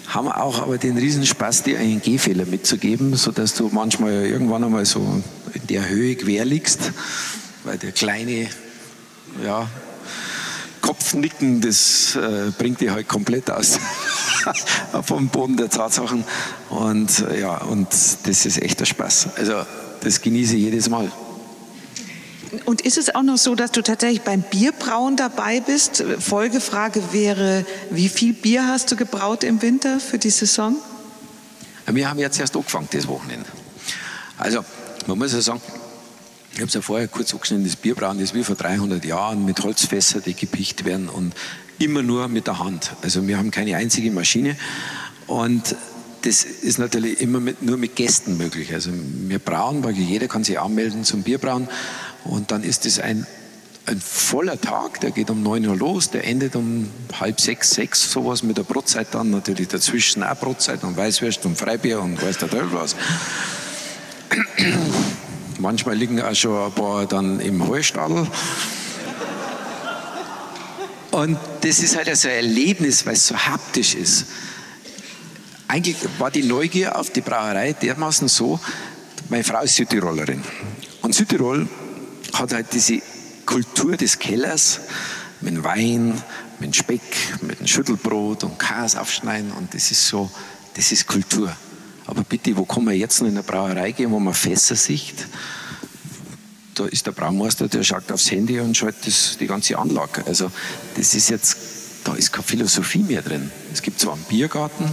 Haben auch aber den Riesenspaß, dir einen Gehfehler mitzugeben, sodass du manchmal irgendwann einmal so in der Höhe quer liegst, weil der kleine ja, Kopfnicken, das äh, bringt dich halt komplett aus *laughs* vom Boden der Tatsachen. Und äh, ja, und das ist echt der Spaß. Also das genieße ich jedes Mal. Und ist es auch noch so, dass du tatsächlich beim Bierbrauen dabei bist? Folgefrage wäre, wie viel Bier hast du gebraut im Winter für die Saison? Wir haben jetzt erst angefangen, das Wochenende. Also, man muss ja sagen, ich habe es ja vorher kurz angeschnitten, das Bierbrauen ist wie vor 300 Jahren mit Holzfässern, die gepicht werden und immer nur mit der Hand. Also wir haben keine einzige Maschine und das ist natürlich immer mit, nur mit Gästen möglich. Also wir brauen, weil jeder kann sich anmelden zum Bierbrauen und dann ist es ein, ein voller Tag, der geht um 9 Uhr los, der endet um halb sechs, sechs, sowas mit der Brotzeit dann natürlich dazwischen auch Brotzeit und Weißwürst und Freibier und weiß der Teufel was. Manchmal liegen auch schon ein paar dann im Heustadel. Und das ist halt so ein Erlebnis, weil es so haptisch ist. Eigentlich war die Neugier auf die Brauerei dermaßen so, meine Frau ist Südtirolerin. Und Südtirol hat halt diese Kultur des Kellers mit Wein, mit Speck, mit Schüttelbrot und Käse aufschneiden und das ist so, das ist Kultur. Aber bitte, wo kann man jetzt noch in eine Brauerei gehen, wo man Fässer sieht? Da ist der Braumeister, der schaut aufs Handy und schaut das, die ganze Anlage. Also das ist jetzt, da ist keine Philosophie mehr drin. Es gibt zwar einen Biergarten,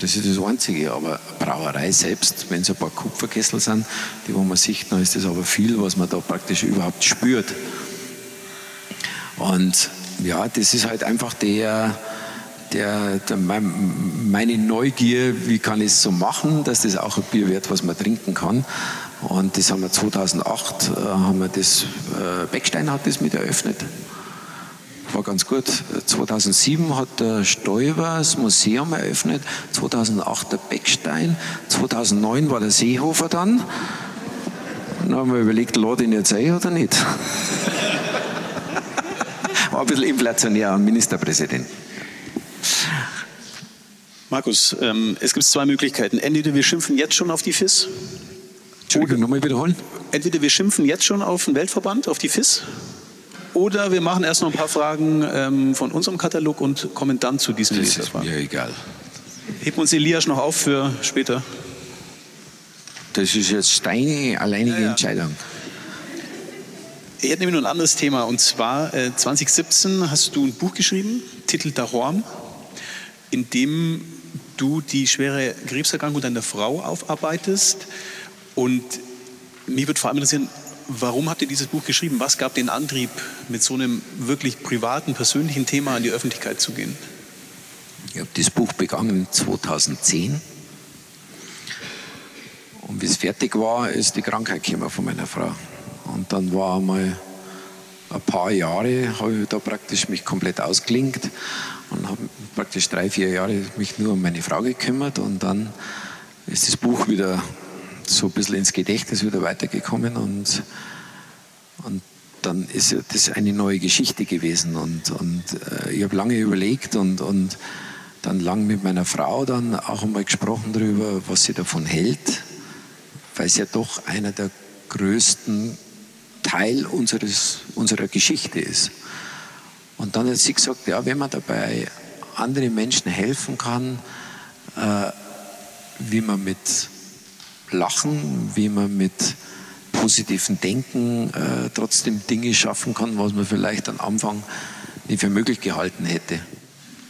das ist das Einzige. Aber Brauerei selbst, wenn es ein paar Kupferkessel sind, die wo man sieht, dann ist das aber viel, was man da praktisch überhaupt spürt. Und ja, das ist halt einfach der, der, der, meine Neugier, wie kann ich es so machen, dass das auch ein Bier wird, was man trinken kann. Und das haben wir 2008, äh, haben wir das, äh, Beckstein hat das mit eröffnet war ganz gut. 2007 hat der Stoiber das Museum eröffnet, 2008 der Beckstein, 2009 war der Seehofer dann. Dann haben wir überlegt, lade ihn jetzt ein oder nicht. *laughs* War ein bisschen inflationär am Ministerpräsident. Markus, ähm, es gibt zwei Möglichkeiten. Entweder wir schimpfen jetzt schon auf die FIS. Entschuldigung, nochmal wiederholen. Entweder wir schimpfen jetzt schon auf den Weltverband, auf die FIS, oder wir machen erst noch ein paar Fragen ähm, von unserem Katalog und kommen dann zu diesem Das ist mir egal. Heben uns Elias noch auf für später. Das ist jetzt deine alleinige ja, ja. Entscheidung. Ich hätte nämlich noch ein anderes Thema. Und zwar äh, 2017 hast du ein Buch geschrieben, Titel Dahorm, in dem du die schwere Krebserkrankung deiner Frau aufarbeitest. Und mich würde vor allem interessieren, Warum habt ihr dieses Buch geschrieben? Was gab den Antrieb, mit so einem wirklich privaten, persönlichen Thema an die Öffentlichkeit zu gehen? Ich habe das Buch begonnen 2010. Und wie es fertig war, ist die Krankheit gekommen von meiner Frau. Und dann war einmal ein paar Jahre, habe ich da praktisch mich komplett ausgelinkt und habe praktisch drei, vier Jahre mich nur um meine Frau gekümmert. Und dann ist das Buch wieder so ein bisschen ins Gedächtnis wieder weitergekommen und, und dann ist das eine neue Geschichte gewesen und, und äh, ich habe lange überlegt und, und dann lang mit meiner Frau dann auch einmal gesprochen darüber, was sie davon hält, weil es ja doch einer der größten Teil unseres, unserer Geschichte ist. Und dann hat sie gesagt, ja, wenn man dabei anderen Menschen helfen kann, äh, wie man mit Lachen, wie man mit positiven Denken äh, trotzdem Dinge schaffen kann, was man vielleicht am Anfang nicht für möglich gehalten hätte.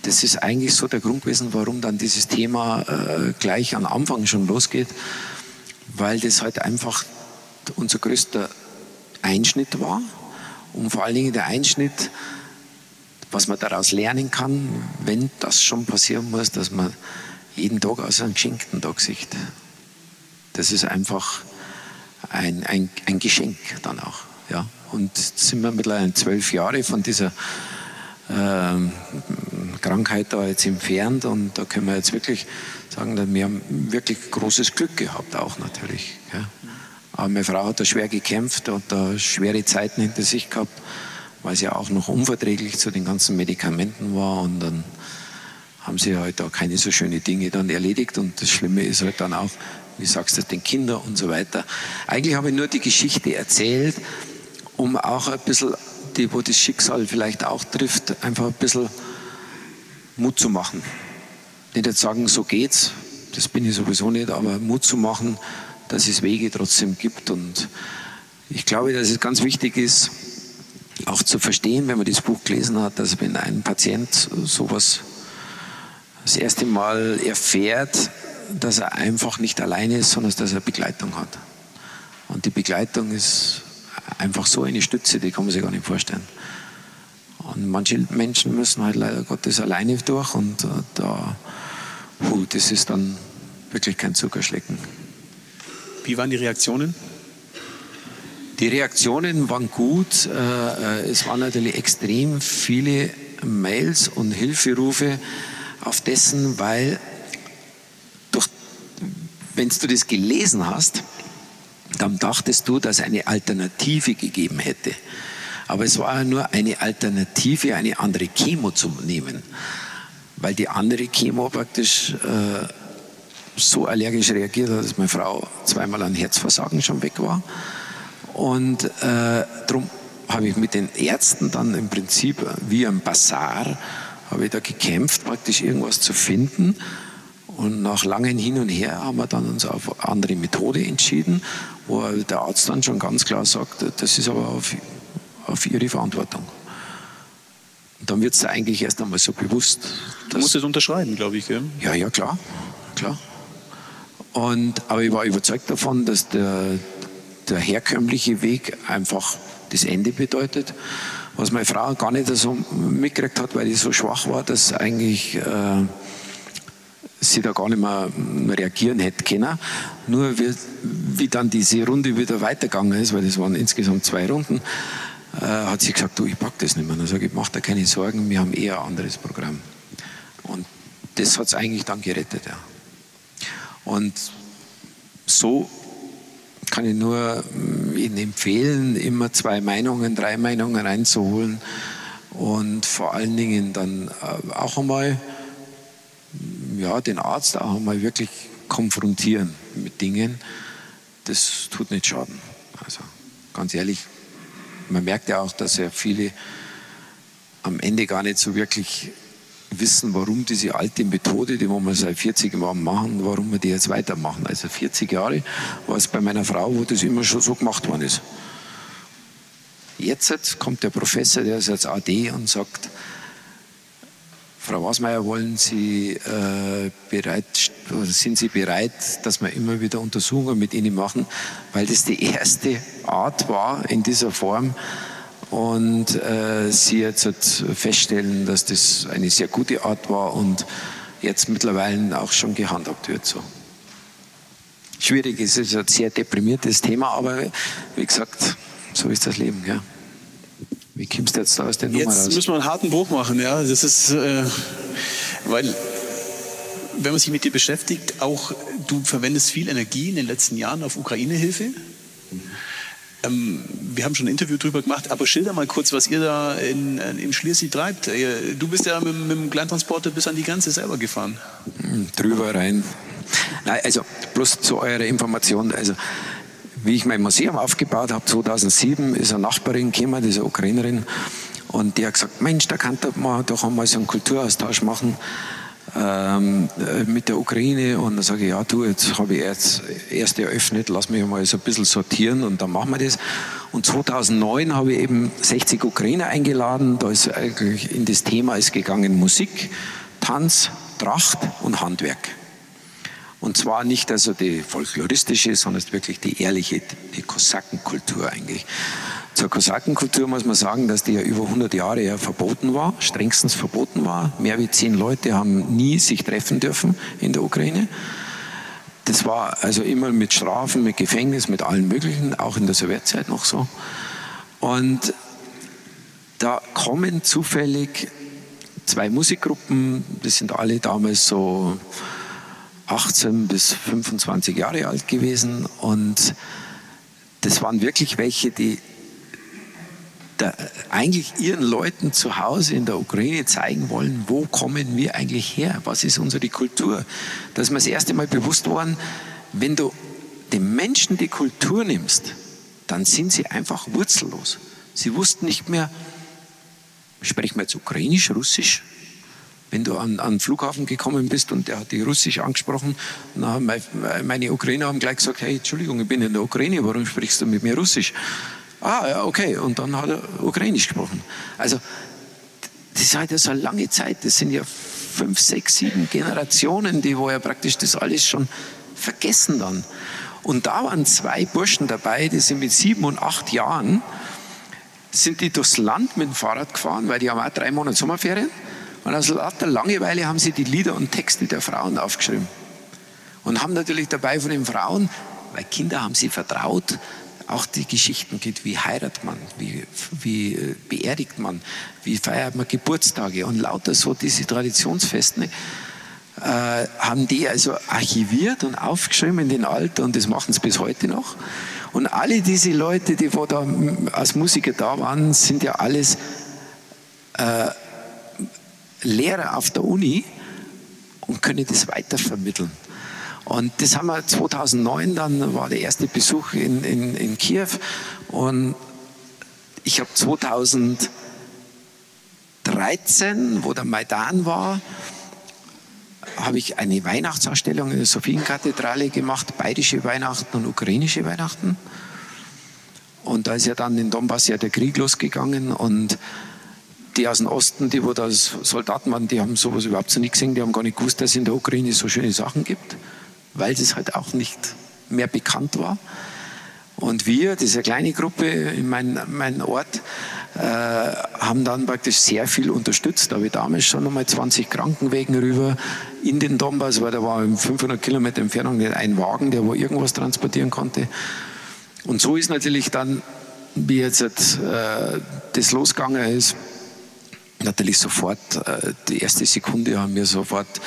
Das ist eigentlich so der Grund gewesen, warum dann dieses Thema äh, gleich am Anfang schon losgeht, weil das halt einfach unser größter Einschnitt war und vor allen Dingen der Einschnitt, was man daraus lernen kann, wenn das schon passieren muss, dass man jeden Tag aus einem geschenkten Tag sieht. Das ist einfach ein, ein, ein Geschenk dann auch. Ja. Und sind wir mittlerweile zwölf Jahre von dieser ähm, Krankheit da jetzt entfernt und da können wir jetzt wirklich sagen, wir haben wirklich großes Glück gehabt auch natürlich. Ja. Aber meine Frau hat da schwer gekämpft und da schwere Zeiten hinter sich gehabt, weil sie auch noch unverträglich zu den ganzen Medikamenten war und dann haben sie halt da keine so schönen Dinge dann erledigt und das Schlimme ist halt dann auch, wie sagst du das den Kindern und so weiter. Eigentlich habe ich nur die Geschichte erzählt, um auch ein bisschen, die, wo das Schicksal vielleicht auch trifft, einfach ein bisschen Mut zu machen. Nicht jetzt sagen, so geht's, das bin ich sowieso nicht, aber Mut zu machen, dass es Wege trotzdem gibt. Und ich glaube, dass es ganz wichtig ist, auch zu verstehen, wenn man das Buch gelesen hat, dass wenn ein Patient sowas das erste Mal erfährt, dass er einfach nicht alleine ist, sondern dass er Begleitung hat. Und die Begleitung ist einfach so eine Stütze, die kann man sich gar nicht vorstellen. Und manche Menschen müssen halt leider Gottes alleine durch und äh, da, puh, das ist dann wirklich kein Zuckerschlecken. Wie waren die Reaktionen? Die Reaktionen waren gut. Äh, äh, es waren natürlich extrem viele Mails und Hilferufe auf dessen, weil wenn du das gelesen hast, dann dachtest du, dass eine Alternative gegeben hätte. Aber es war ja nur eine Alternative, eine andere Chemo zu nehmen, weil die andere Chemo praktisch äh, so allergisch reagiert hat, dass meine Frau zweimal an Herzversagen schon weg war. Und äh, darum habe ich mit den Ärzten dann im Prinzip wie ein Bazar, habe ich da gekämpft, praktisch irgendwas zu finden. Und nach langem Hin und Her haben wir dann uns auf eine andere Methode entschieden, wo der Arzt dann schon ganz klar sagt, das ist aber auf, auf Ihre Verantwortung. Und dann wird es eigentlich erst einmal so bewusst. Du musst es unterschreiben, glaube ich. Gell? Ja, ja, klar. klar. Und, aber ich war überzeugt davon, dass der, der herkömmliche Weg einfach das Ende bedeutet. Was meine Frau gar nicht so mitgekriegt hat, weil ich so schwach war, dass eigentlich äh, sie da gar nicht mehr reagieren hätte können. Nur wie, wie dann diese Runde wieder weitergegangen ist, weil das waren insgesamt zwei Runden, äh, hat sie gesagt, du, ich pack das nicht mehr. Dann sage ich, mach dir keine Sorgen, wir haben eher ein anderes Programm. Und das hat es eigentlich dann gerettet, ja. Und so kann ich nur mm, Ihnen empfehlen, immer zwei Meinungen, drei Meinungen reinzuholen und vor allen Dingen dann äh, auch einmal ja, den Arzt auch einmal wirklich konfrontieren mit Dingen, das tut nicht schaden. Also ganz ehrlich, man merkt ja auch, dass ja viele am Ende gar nicht so wirklich wissen, warum diese alte Methode, die wir seit 40 Jahren machen, warum wir die jetzt weitermachen. Also 40 Jahre war es bei meiner Frau, wo das immer schon so gemacht worden ist. Jetzt kommt der Professor, der ist jetzt AD und sagt, Frau Wasmeier, wollen Sie äh, bereit, sind Sie bereit, dass wir immer wieder Untersuchungen mit Ihnen machen, weil das die erste Art war in dieser Form und äh, Sie jetzt feststellen, dass das eine sehr gute Art war und jetzt mittlerweile auch schon gehandhabt wird so. Schwierig ist es ein sehr deprimiertes Thema, aber wie gesagt, so ist das Leben. Ja. Wie kommst du jetzt aus der Nummer Jetzt raus? müssen wir einen harten Bruch machen, ja. Das ist, äh, weil, wenn man sich mit dir beschäftigt, auch du verwendest viel Energie in den letzten Jahren auf Ukraine-Hilfe. Ähm, wir haben schon ein Interview darüber gemacht, aber schilder mal kurz, was ihr da in, in Schliersee treibt. Äh, du bist ja mit, mit dem Kleintransporter bis an die Grenze selber gefahren. Hm, drüber rein. Nein, also bloß zu eurer Information. Also wie ich mein Museum aufgebaut habe, 2007, ist eine Nachbarin gekommen, diese Ukrainerin, und die hat gesagt, Mensch, da kann man doch einmal so einen Kulturaustausch machen ähm, äh, mit der Ukraine. Und dann sage ich, ja du, jetzt habe ich jetzt erst eröffnet, lass mich mal so ein bisschen sortieren und dann machen wir das. Und 2009 habe ich eben 60 Ukrainer eingeladen. Da ist eigentlich in das Thema ist gegangen Musik, Tanz, Tracht und Handwerk. Und zwar nicht also die folkloristische, sondern wirklich die ehrliche, die Kosakenkultur eigentlich. Zur Kosakenkultur muss man sagen, dass die ja über 100 Jahre ja verboten war, strengstens verboten war. Mehr wie zehn Leute haben nie sich treffen dürfen in der Ukraine. Das war also immer mit Strafen, mit Gefängnis, mit allen möglichen, auch in der Sowjetzeit noch so. Und da kommen zufällig zwei Musikgruppen, das sind alle damals so 18 bis 25 Jahre alt gewesen und das waren wirklich welche, die da eigentlich ihren Leuten zu Hause in der Ukraine zeigen wollen, wo kommen wir eigentlich her, was ist unsere Kultur. Da ist mir das erste Mal bewusst worden, wenn du den Menschen die Kultur nimmst, dann sind sie einfach wurzellos. Sie wussten nicht mehr, sprechen wir jetzt Ukrainisch, Russisch? Wenn du an, an den Flughafen gekommen bist und der hat dich Russisch angesprochen, dann haben meine Ukrainer haben gleich gesagt, hey, Entschuldigung, ich bin in der Ukraine, warum sprichst du mit mir Russisch? Ah, ja, okay. Und dann hat er Ukrainisch gesprochen. Also, das ist halt so eine lange Zeit. Das sind ja fünf, sechs, sieben Generationen, die wo ja praktisch das alles schon vergessen dann. Und da waren zwei Burschen dabei, die sind mit sieben und acht Jahren, sind die durchs Land mit dem Fahrrad gefahren, weil die haben auch drei Monate Sommerferien. Und aus lauter Langeweile haben sie die Lieder und Texte der Frauen aufgeschrieben. Und haben natürlich dabei von den Frauen, weil Kinder haben sie vertraut, auch die Geschichten geht, wie heiratet man, wie, wie äh, beerdigt man, wie feiert man Geburtstage und lauter so diese Traditionsfesten äh, haben die also archiviert und aufgeschrieben in den Alter und das machen sie bis heute noch. Und alle diese Leute, die wo da als Musiker da waren, sind ja alles äh, Lehrer auf der Uni und können das weitervermitteln. Und das haben wir 2009, dann war der erste Besuch in, in, in Kiew und ich habe 2013, wo der Maidan war, habe ich eine Weihnachtsausstellung in der Sophienkathedrale gemacht, bayerische Weihnachten und ukrainische Weihnachten. Und da ist ja dann in Donbass ja der Krieg losgegangen und die aus dem Osten, die wo da Soldaten waren, die haben sowas überhaupt so nicht gesehen, die haben gar nicht gewusst, dass es in der Ukraine so schöne Sachen gibt, weil es halt auch nicht mehr bekannt war. Und wir, diese kleine Gruppe in meinem mein Ort, äh, haben dann praktisch sehr viel unterstützt. Da habe ich damals schon nochmal 20 Krankenwegen rüber in den Donbass, weil da war in 500 Kilometer Entfernung ein Wagen, der wo irgendwas transportieren konnte. Und so ist natürlich dann, wie jetzt äh, das losgegangen ist, natürlich sofort, äh, die erste Sekunde haben wir sofort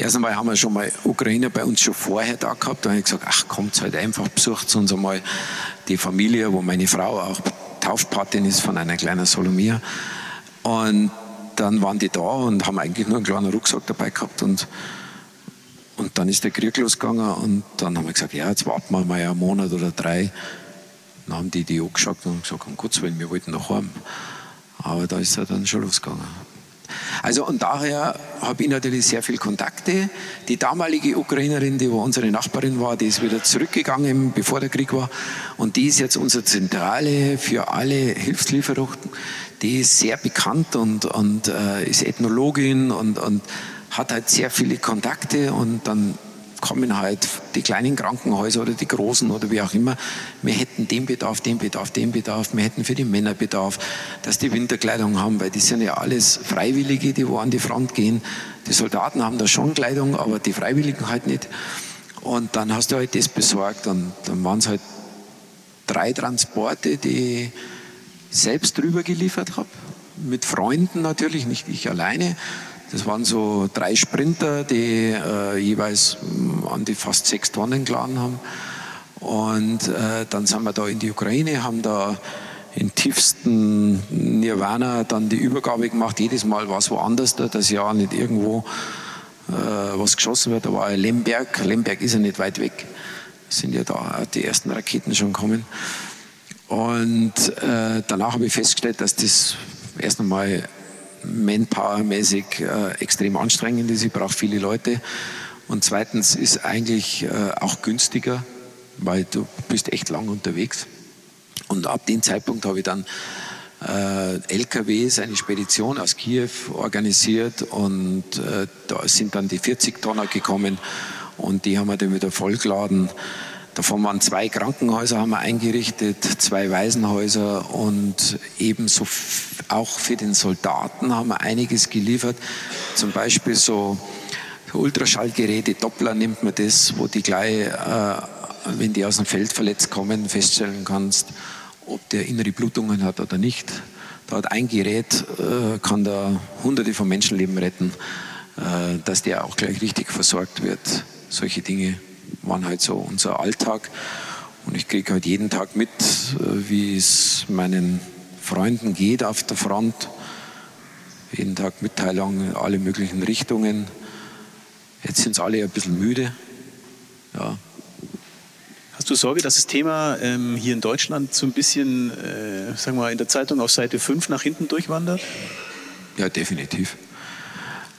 Erst einmal haben wir schon mal Ukrainer bei uns schon vorher da gehabt. Da habe ich gesagt, ach, kommt halt einfach, besucht uns einmal die Familie, wo meine Frau auch Taufpatin ist von einer kleinen Solomia. Und dann waren die da und haben eigentlich nur einen kleinen Rucksack dabei gehabt und, und dann ist der Krieg losgegangen und dann haben wir gesagt, ja, jetzt warten wir mal einen Monat oder drei. Dann haben die die angeschaut und gesagt, um Gottes Willen, wir wollten noch heim. Aber da ist er dann schon losgegangen. Also und daher habe ich natürlich sehr viele Kontakte. Die damalige Ukrainerin, die unsere Nachbarin war, die ist wieder zurückgegangen, bevor der Krieg war. Und die ist jetzt unsere Zentrale für alle Hilfslieferungen. Die ist sehr bekannt und, und äh, ist Ethnologin und, und hat halt sehr viele Kontakte und dann kommen halt die kleinen Krankenhäuser oder die großen oder wie auch immer. Wir hätten den Bedarf, den Bedarf, den Bedarf. Wir hätten für die Männer Bedarf, dass die Winterkleidung haben, weil die sind ja alles Freiwillige, die wo an die Front gehen. Die Soldaten haben da schon Kleidung, aber die Freiwilligen halt nicht. Und dann hast du halt das besorgt und dann waren es halt drei Transporte, die ich selbst drüber geliefert habe. Mit Freunden natürlich, nicht ich alleine. Das waren so drei Sprinter, die äh, jeweils mm, an die fast sechs Tonnen geladen haben. Und äh, dann sind wir da in die Ukraine, haben da im tiefsten Nirvana dann die Übergabe gemacht. Jedes Mal war es woanders, da das Jahr nicht irgendwo äh, was geschossen wird. Da war Lemberg. Lemberg ist ja nicht weit weg. Sind ja da die ersten Raketen schon kommen. Und äh, danach habe ich festgestellt, dass das erst einmal manpowermäßig äh, extrem anstrengend ist. Ich brauche viele Leute. Und zweitens ist eigentlich äh, auch günstiger, weil du bist echt lang unterwegs. Und ab dem Zeitpunkt habe ich dann äh, LKWs, eine Spedition aus Kiew organisiert und äh, da sind dann die 40 Tonner gekommen und die haben wir dann wieder vollgeladen. Davon waren zwei Krankenhäuser haben wir eingerichtet, zwei Waisenhäuser und ebenso auch für den Soldaten haben wir einiges geliefert. Zum Beispiel so Ultraschallgeräte, Doppler nimmt man das, wo die gleich, äh, wenn die aus dem Feld verletzt kommen, feststellen kannst, ob der innere Blutungen hat oder nicht. Da hat ein Gerät, äh, kann da hunderte von Menschenleben retten, äh, dass der auch gleich richtig versorgt wird. Solche Dinge waren halt so unser Alltag. Und ich kriege halt jeden Tag mit, äh, wie es meinen Freunden geht auf der Front. Jeden Tag Mitteilungen in alle möglichen Richtungen. Jetzt sind sie alle ein bisschen müde. Ja, Hast du Sorge, dass das Thema ähm, hier in Deutschland so ein bisschen, äh, sagen wir mal, in der Zeitung auf Seite 5 nach hinten durchwandert? Ja, definitiv.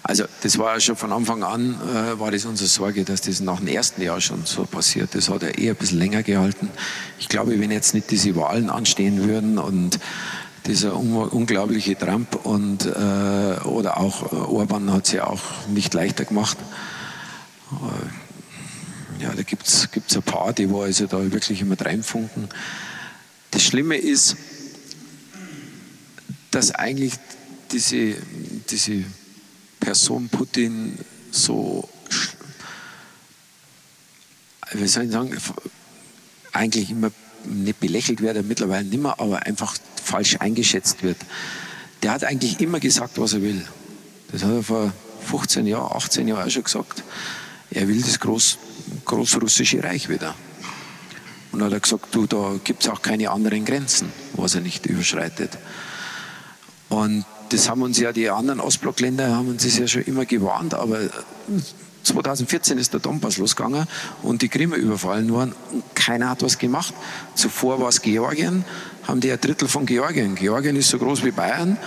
Also das war ja schon von Anfang an, äh, war das unsere Sorge, dass das nach dem ersten Jahr schon so passiert. Das hat ja eher ein bisschen länger gehalten. Ich glaube, wenn jetzt nicht diese Wahlen anstehen würden und dieser unglaubliche Trump und, äh, oder auch Orban hat es ja auch nicht leichter gemacht. Äh, ja, da gibt es ein paar, die wo also da wirklich immer reinfunken. Das Schlimme ist, dass eigentlich diese, diese Person Putin so, wie soll ich sagen, eigentlich immer nicht belächelt wird, mittlerweile nicht mehr, aber einfach falsch eingeschätzt wird. Der hat eigentlich immer gesagt, was er will. Das hat er vor 15 Jahren, 18 Jahren auch schon gesagt. Er will das Groß, Großrussische Reich wieder. Und hat er gesagt, du, da gibt es auch keine anderen Grenzen, was er nicht überschreitet. Und das haben uns ja die anderen Ostblockländer haben uns das ja schon immer gewarnt, aber 2014 ist der Donbass losgegangen und die Krim überfallen worden und keiner hat was gemacht. Zuvor war es Georgien, haben die ein Drittel von Georgien. Georgien ist so groß wie Bayern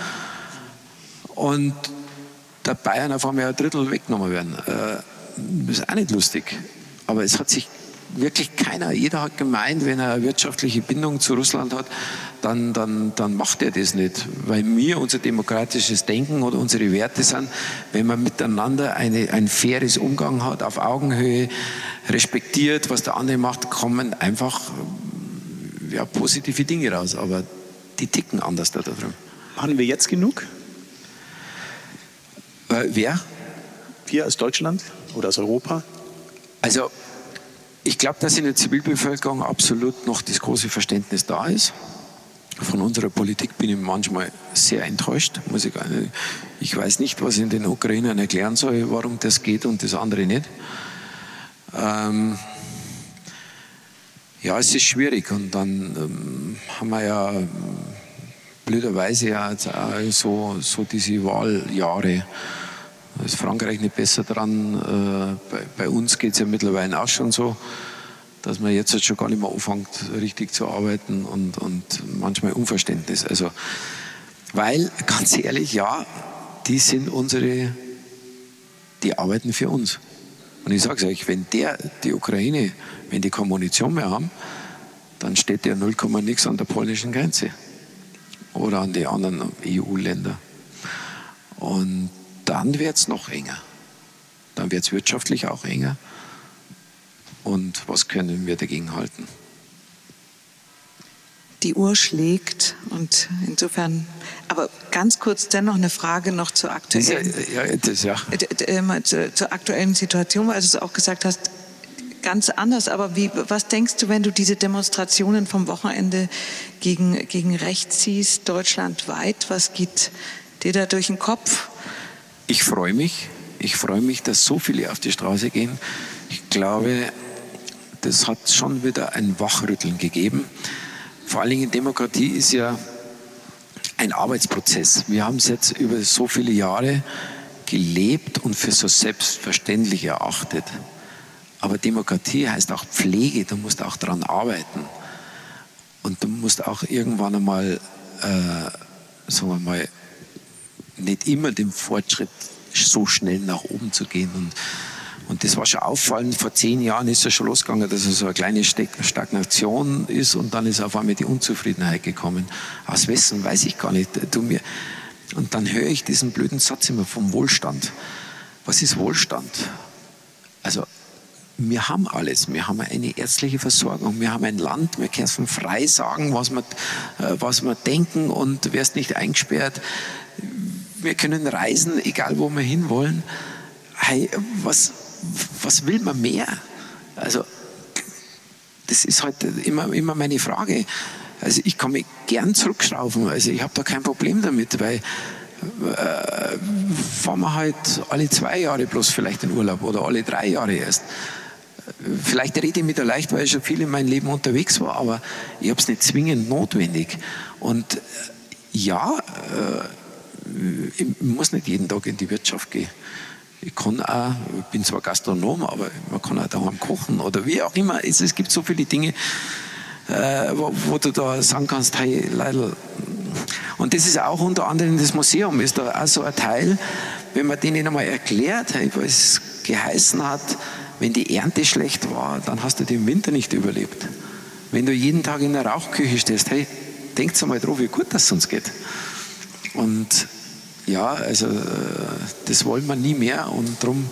und der Bayern auf einmal ein Drittel weggenommen werden. Äh, das ist auch nicht lustig. Aber es hat sich wirklich keiner, jeder hat gemeint, wenn er eine wirtschaftliche Bindung zu Russland hat, dann, dann, dann macht er das nicht. Weil mir unser demokratisches Denken oder unsere Werte sind, wenn man miteinander eine, ein faires Umgang hat, auf Augenhöhe, respektiert, was der andere macht, kommen einfach ja, positive Dinge raus. Aber die ticken anders da drüben. Machen wir jetzt genug? Äh, wer? Wir als Deutschland oder als Europa? Also ich glaube, dass in der Zivilbevölkerung absolut noch das große Verständnis da ist. Von unserer Politik bin ich manchmal sehr enttäuscht. Muss ich, ich weiß nicht, was ich in den Ukrainern erklären soll, warum das geht und das andere nicht. Ähm ja, es ist schwierig. Und dann ähm, haben wir ja blöderweise ja so, so diese Wahljahre. Ist Frankreich nicht besser dran. Äh, bei, bei uns geht es ja mittlerweile auch schon so, dass man jetzt halt schon gar nicht mehr anfängt, richtig zu arbeiten und, und manchmal Unverständnis. Also, weil, *laughs* ganz ehrlich, ja, die sind unsere, die arbeiten für uns. Und ich sage es euch, wenn der, die Ukraine, wenn die keine Munition mehr haben, dann steht der 0, nix an der polnischen Grenze oder an die anderen EU-Länder. Und dann wird es noch enger. Dann wird es wirtschaftlich auch enger. Und was können wir dagegen halten? Die Uhr schlägt und insofern, aber ganz kurz dennoch eine Frage noch zur aktuellen, ja, ja, das, ja. Ähm, zur aktuellen Situation, weil du es auch gesagt hast, ganz anders. Aber wie, was denkst du, wenn du diese Demonstrationen vom Wochenende gegen, gegen rechts siehst, deutschlandweit? Was geht dir da durch den Kopf? Ich freue mich. Ich freue mich, dass so viele auf die Straße gehen. Ich glaube, das hat schon wieder ein Wachrütteln gegeben. Vor allen Dingen Demokratie ist ja ein Arbeitsprozess. Wir haben es jetzt über so viele Jahre gelebt und für so selbstverständlich erachtet. Aber Demokratie heißt auch Pflege, du musst auch daran arbeiten. Und du musst auch irgendwann einmal, äh, sagen wir mal, nicht immer dem Fortschritt so schnell nach oben zu gehen. Und, und das war schon auffallend. Vor zehn Jahren ist es schon losgegangen, dass es so eine kleine Stagnation ist und dann ist auf einmal die Unzufriedenheit gekommen. Aus wessen weiß ich gar nicht. Du mir. Und dann höre ich diesen blöden Satz immer vom Wohlstand. Was ist Wohlstand? Also wir haben alles. Wir haben eine ärztliche Versorgung, wir haben ein Land, wir können frei sagen, was wir, äh, was wir denken und wirst nicht eingesperrt wir können reisen, egal wo wir hinwollen. Hey, was, was will man mehr? Also, das ist halt immer, immer meine Frage. Also, ich kann mich gern zurückschrauben. Also, ich habe da kein Problem damit, weil äh, fahren wir halt alle zwei Jahre bloß vielleicht in Urlaub oder alle drei Jahre erst. Vielleicht rede ich mit der leicht, weil ich schon viel in meinem Leben unterwegs war, aber ich habe es nicht zwingend notwendig. Und ja, äh, ich muss nicht jeden Tag in die Wirtschaft gehen. ich kann auch, ich bin zwar Gastronom, aber man kann auch daheim kochen oder wie auch immer. Es, es gibt so viele Dinge, äh, wo, wo, du da sagen kannst, hey, Leute, und das ist auch unter anderem das Museum, ist da auch so ein Teil, wenn man denen einmal erklärt, hey, was es geheißen hat, wenn die Ernte schlecht war, dann hast du den Winter nicht überlebt. Wenn du jeden Tag in der Rauchküche stehst, hey, denkt mal drauf, wie gut das uns geht. Und ja, also äh, das wollen wir nie mehr und darum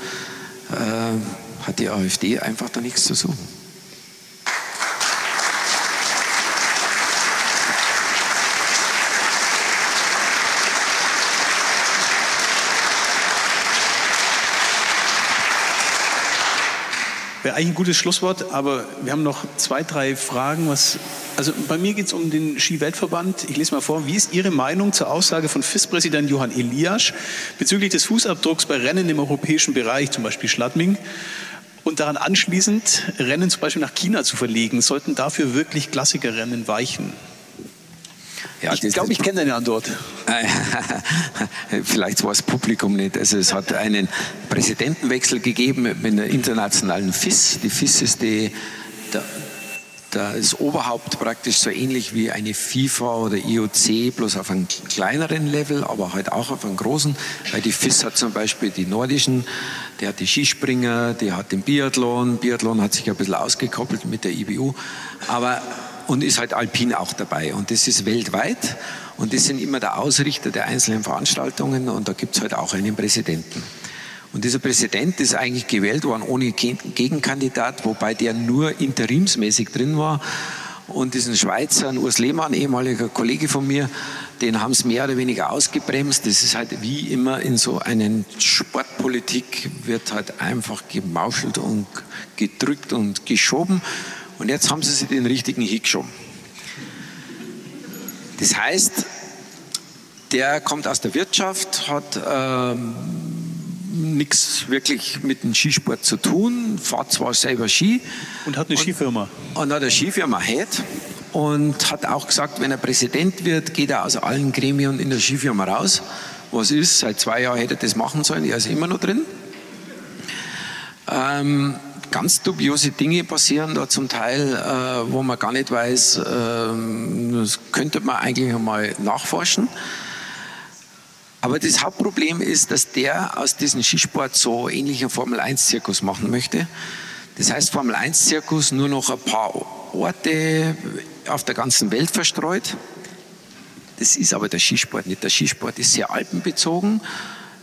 äh, hat die AfD einfach da nichts zu suchen. Wäre eigentlich ein gutes Schlusswort, aber wir haben noch zwei, drei Fragen. Was, also bei mir geht es um den Ski-Weltverband. Ich lese mal vor. Wie ist Ihre Meinung zur Aussage von FIS-Präsident Johann Elias bezüglich des Fußabdrucks bei Rennen im europäischen Bereich, zum Beispiel Schladming? Und daran anschließend Rennen zum Beispiel nach China zu verlegen, sollten dafür wirklich Klassikerrennen weichen? Ja, ich glaube, ich kenne deine Antwort. *laughs* Vielleicht war das Publikum nicht. Also es hat einen Präsidentenwechsel gegeben mit der internationalen FIS. Die FIS ist die, das Oberhaupt praktisch so ähnlich wie eine FIFA oder IOC, bloß auf einem kleineren Level, aber halt auch auf einem großen. Weil die FIS hat zum Beispiel die nordischen, die hat die Skispringer, die hat den Biathlon. Biathlon hat sich ein bisschen ausgekoppelt mit der IBU. Aber und ist halt Alpin auch dabei. Und das ist weltweit und das sind immer der Ausrichter der einzelnen Veranstaltungen und da gibt es halt auch einen Präsidenten. Und dieser Präsident ist eigentlich gewählt worden ohne Gegenkandidat, wobei der nur interimsmäßig drin war. Und diesen Schweizer, Urs Lehmann, ehemaliger Kollege von mir, den haben es mehr oder weniger ausgebremst. Das ist halt wie immer in so einer Sportpolitik, wird halt einfach gemauschelt und gedrückt und geschoben. Und jetzt haben sie sich den richtigen hingeschoben. Das heißt, der kommt aus der Wirtschaft, hat ähm, nichts wirklich mit dem Skisport zu tun, fährt zwar selber Ski. Und hat eine und, Skifirma. Und hat eine Skifirma Head und hat auch gesagt, wenn er Präsident wird, geht er aus allen Gremien in der Skifirma raus. Was ist? Seit zwei Jahren hätte er das machen sollen, er ist immer noch drin. Ähm, ganz dubiose Dinge passieren da zum Teil, äh, wo man gar nicht weiß, äh, das könnte man eigentlich mal nachforschen. Aber das Hauptproblem ist, dass der aus diesem Skisport so ähnlichen Formel-1-Zirkus machen möchte. Das heißt, Formel-1-Zirkus nur noch ein paar Orte auf der ganzen Welt verstreut. Das ist aber der Skisport nicht. Der Skisport ist sehr alpenbezogen.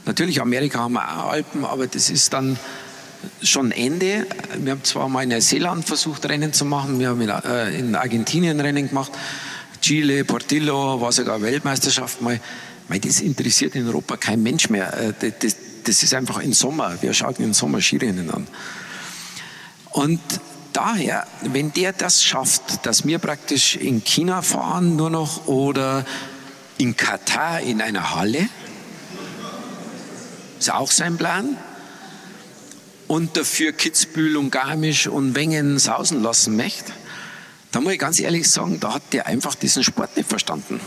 Natürlich, Amerika haben wir auch Alpen, aber das ist dann schon Ende. Wir haben zwar mal in Neuseeland versucht, Rennen zu machen, wir haben in äh, Argentinien Rennen gemacht, Chile, Portillo, war sogar Weltmeisterschaft mal. Das interessiert in Europa kein Mensch mehr. Äh, das, das ist einfach im Sommer. Wir schauen im Sommer Skirennen an. Und daher, wenn der das schafft, dass wir praktisch in China fahren nur noch oder in Katar in einer Halle, ist auch sein Plan, und dafür Kitzbühel und Garmisch und Wengen sausen lassen möchte, da muss ich ganz ehrlich sagen, da hat der einfach diesen Sport nicht verstanden.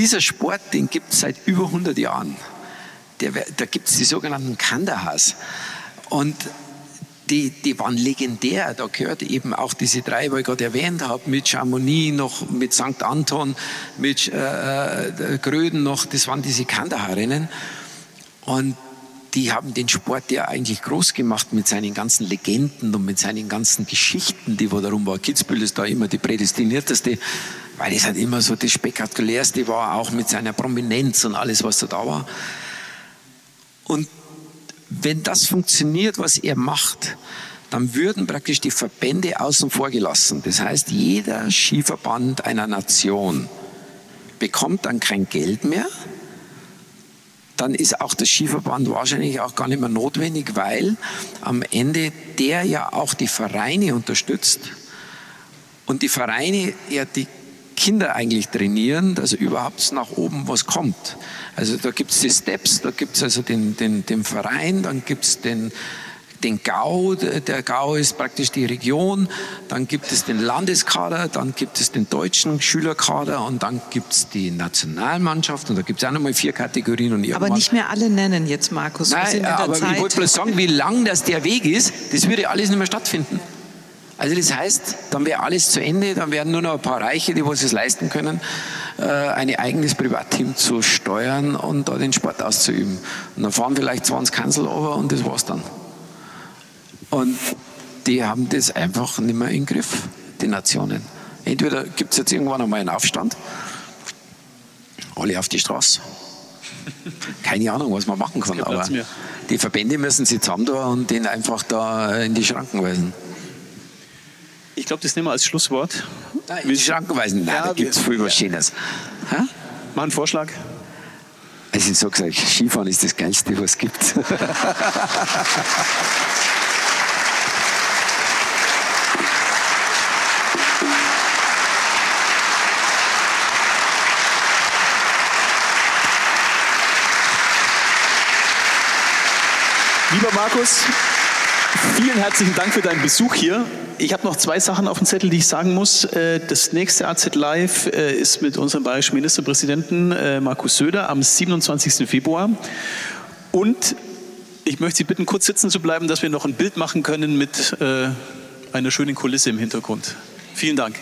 Dieser Sport, den gibt es seit über 100 Jahren. Der, da gibt es die sogenannten Kandahars. Und die, die waren legendär. Da gehört eben auch diese drei, die ich gerade erwähnt habe, mit Chamonix noch, mit St. Anton, mit äh, äh, Gröden noch. Das waren diese Kandahar-Rennen. Und die haben den Sport ja eigentlich groß gemacht mit seinen ganzen Legenden und mit seinen ganzen Geschichten, die wo darum war. Kitzbühel ist da immer die prädestinierteste, weil es halt immer so das spektakulärste war, auch mit seiner Prominenz und alles, was da da war. Und wenn das funktioniert, was er macht, dann würden praktisch die Verbände außen vor gelassen. Das heißt, jeder Skiverband einer Nation bekommt dann kein Geld mehr, dann ist auch das Skiverband wahrscheinlich auch gar nicht mehr notwendig, weil am Ende der ja auch die Vereine unterstützt und die Vereine ja die Kinder eigentlich trainieren, dass überhaupt nach oben was kommt. Also da gibt es die Steps, da gibt es also den, den, den Verein, dann gibt es den den Gau, der Gau ist praktisch die Region, dann gibt es den Landeskader, dann gibt es den deutschen Schülerkader und dann gibt es die Nationalmannschaft und da gibt es auch nochmal vier Kategorien. Und aber nicht mehr alle nennen jetzt, Markus. Nein, aber Zeit. ich wollte bloß sagen, wie lang das der Weg ist, das würde alles nicht mehr stattfinden. Also das heißt, dann wäre alles zu Ende, dann wären nur noch ein paar Reiche, die was es leisten können, äh, ein eigenes Privatteam zu steuern und da den Sport auszuüben. Und dann fahren vielleicht 20 Kanzel over und das war's dann. Und die haben das einfach nicht mehr im Griff, die Nationen. Entweder gibt es jetzt irgendwann einmal einen Aufstand, alle auf die Straße. Keine Ahnung, was man machen kann, aber die Verbände müssen sich zusammen da und den einfach da in die Schranken weisen. Ich glaube, das nehmen wir als Schlusswort. Nein, die Schranken weisen, nein, ja, da gibt es viel was Schönes. Ha? Mach einen Vorschlag. Also ich sage euch, Skifahren ist das Geilste, was es gibt. *laughs* Lieber Markus, vielen herzlichen Dank für deinen Besuch hier. Ich habe noch zwei Sachen auf dem Zettel, die ich sagen muss. Äh, das nächste AZ Live äh, ist mit unserem bayerischen Ministerpräsidenten äh, Markus Söder am 27. Februar. Und ich möchte Sie bitten, kurz sitzen zu bleiben, dass wir noch ein Bild machen können mit einer schönen Kulisse im Hintergrund. Vielen Dank.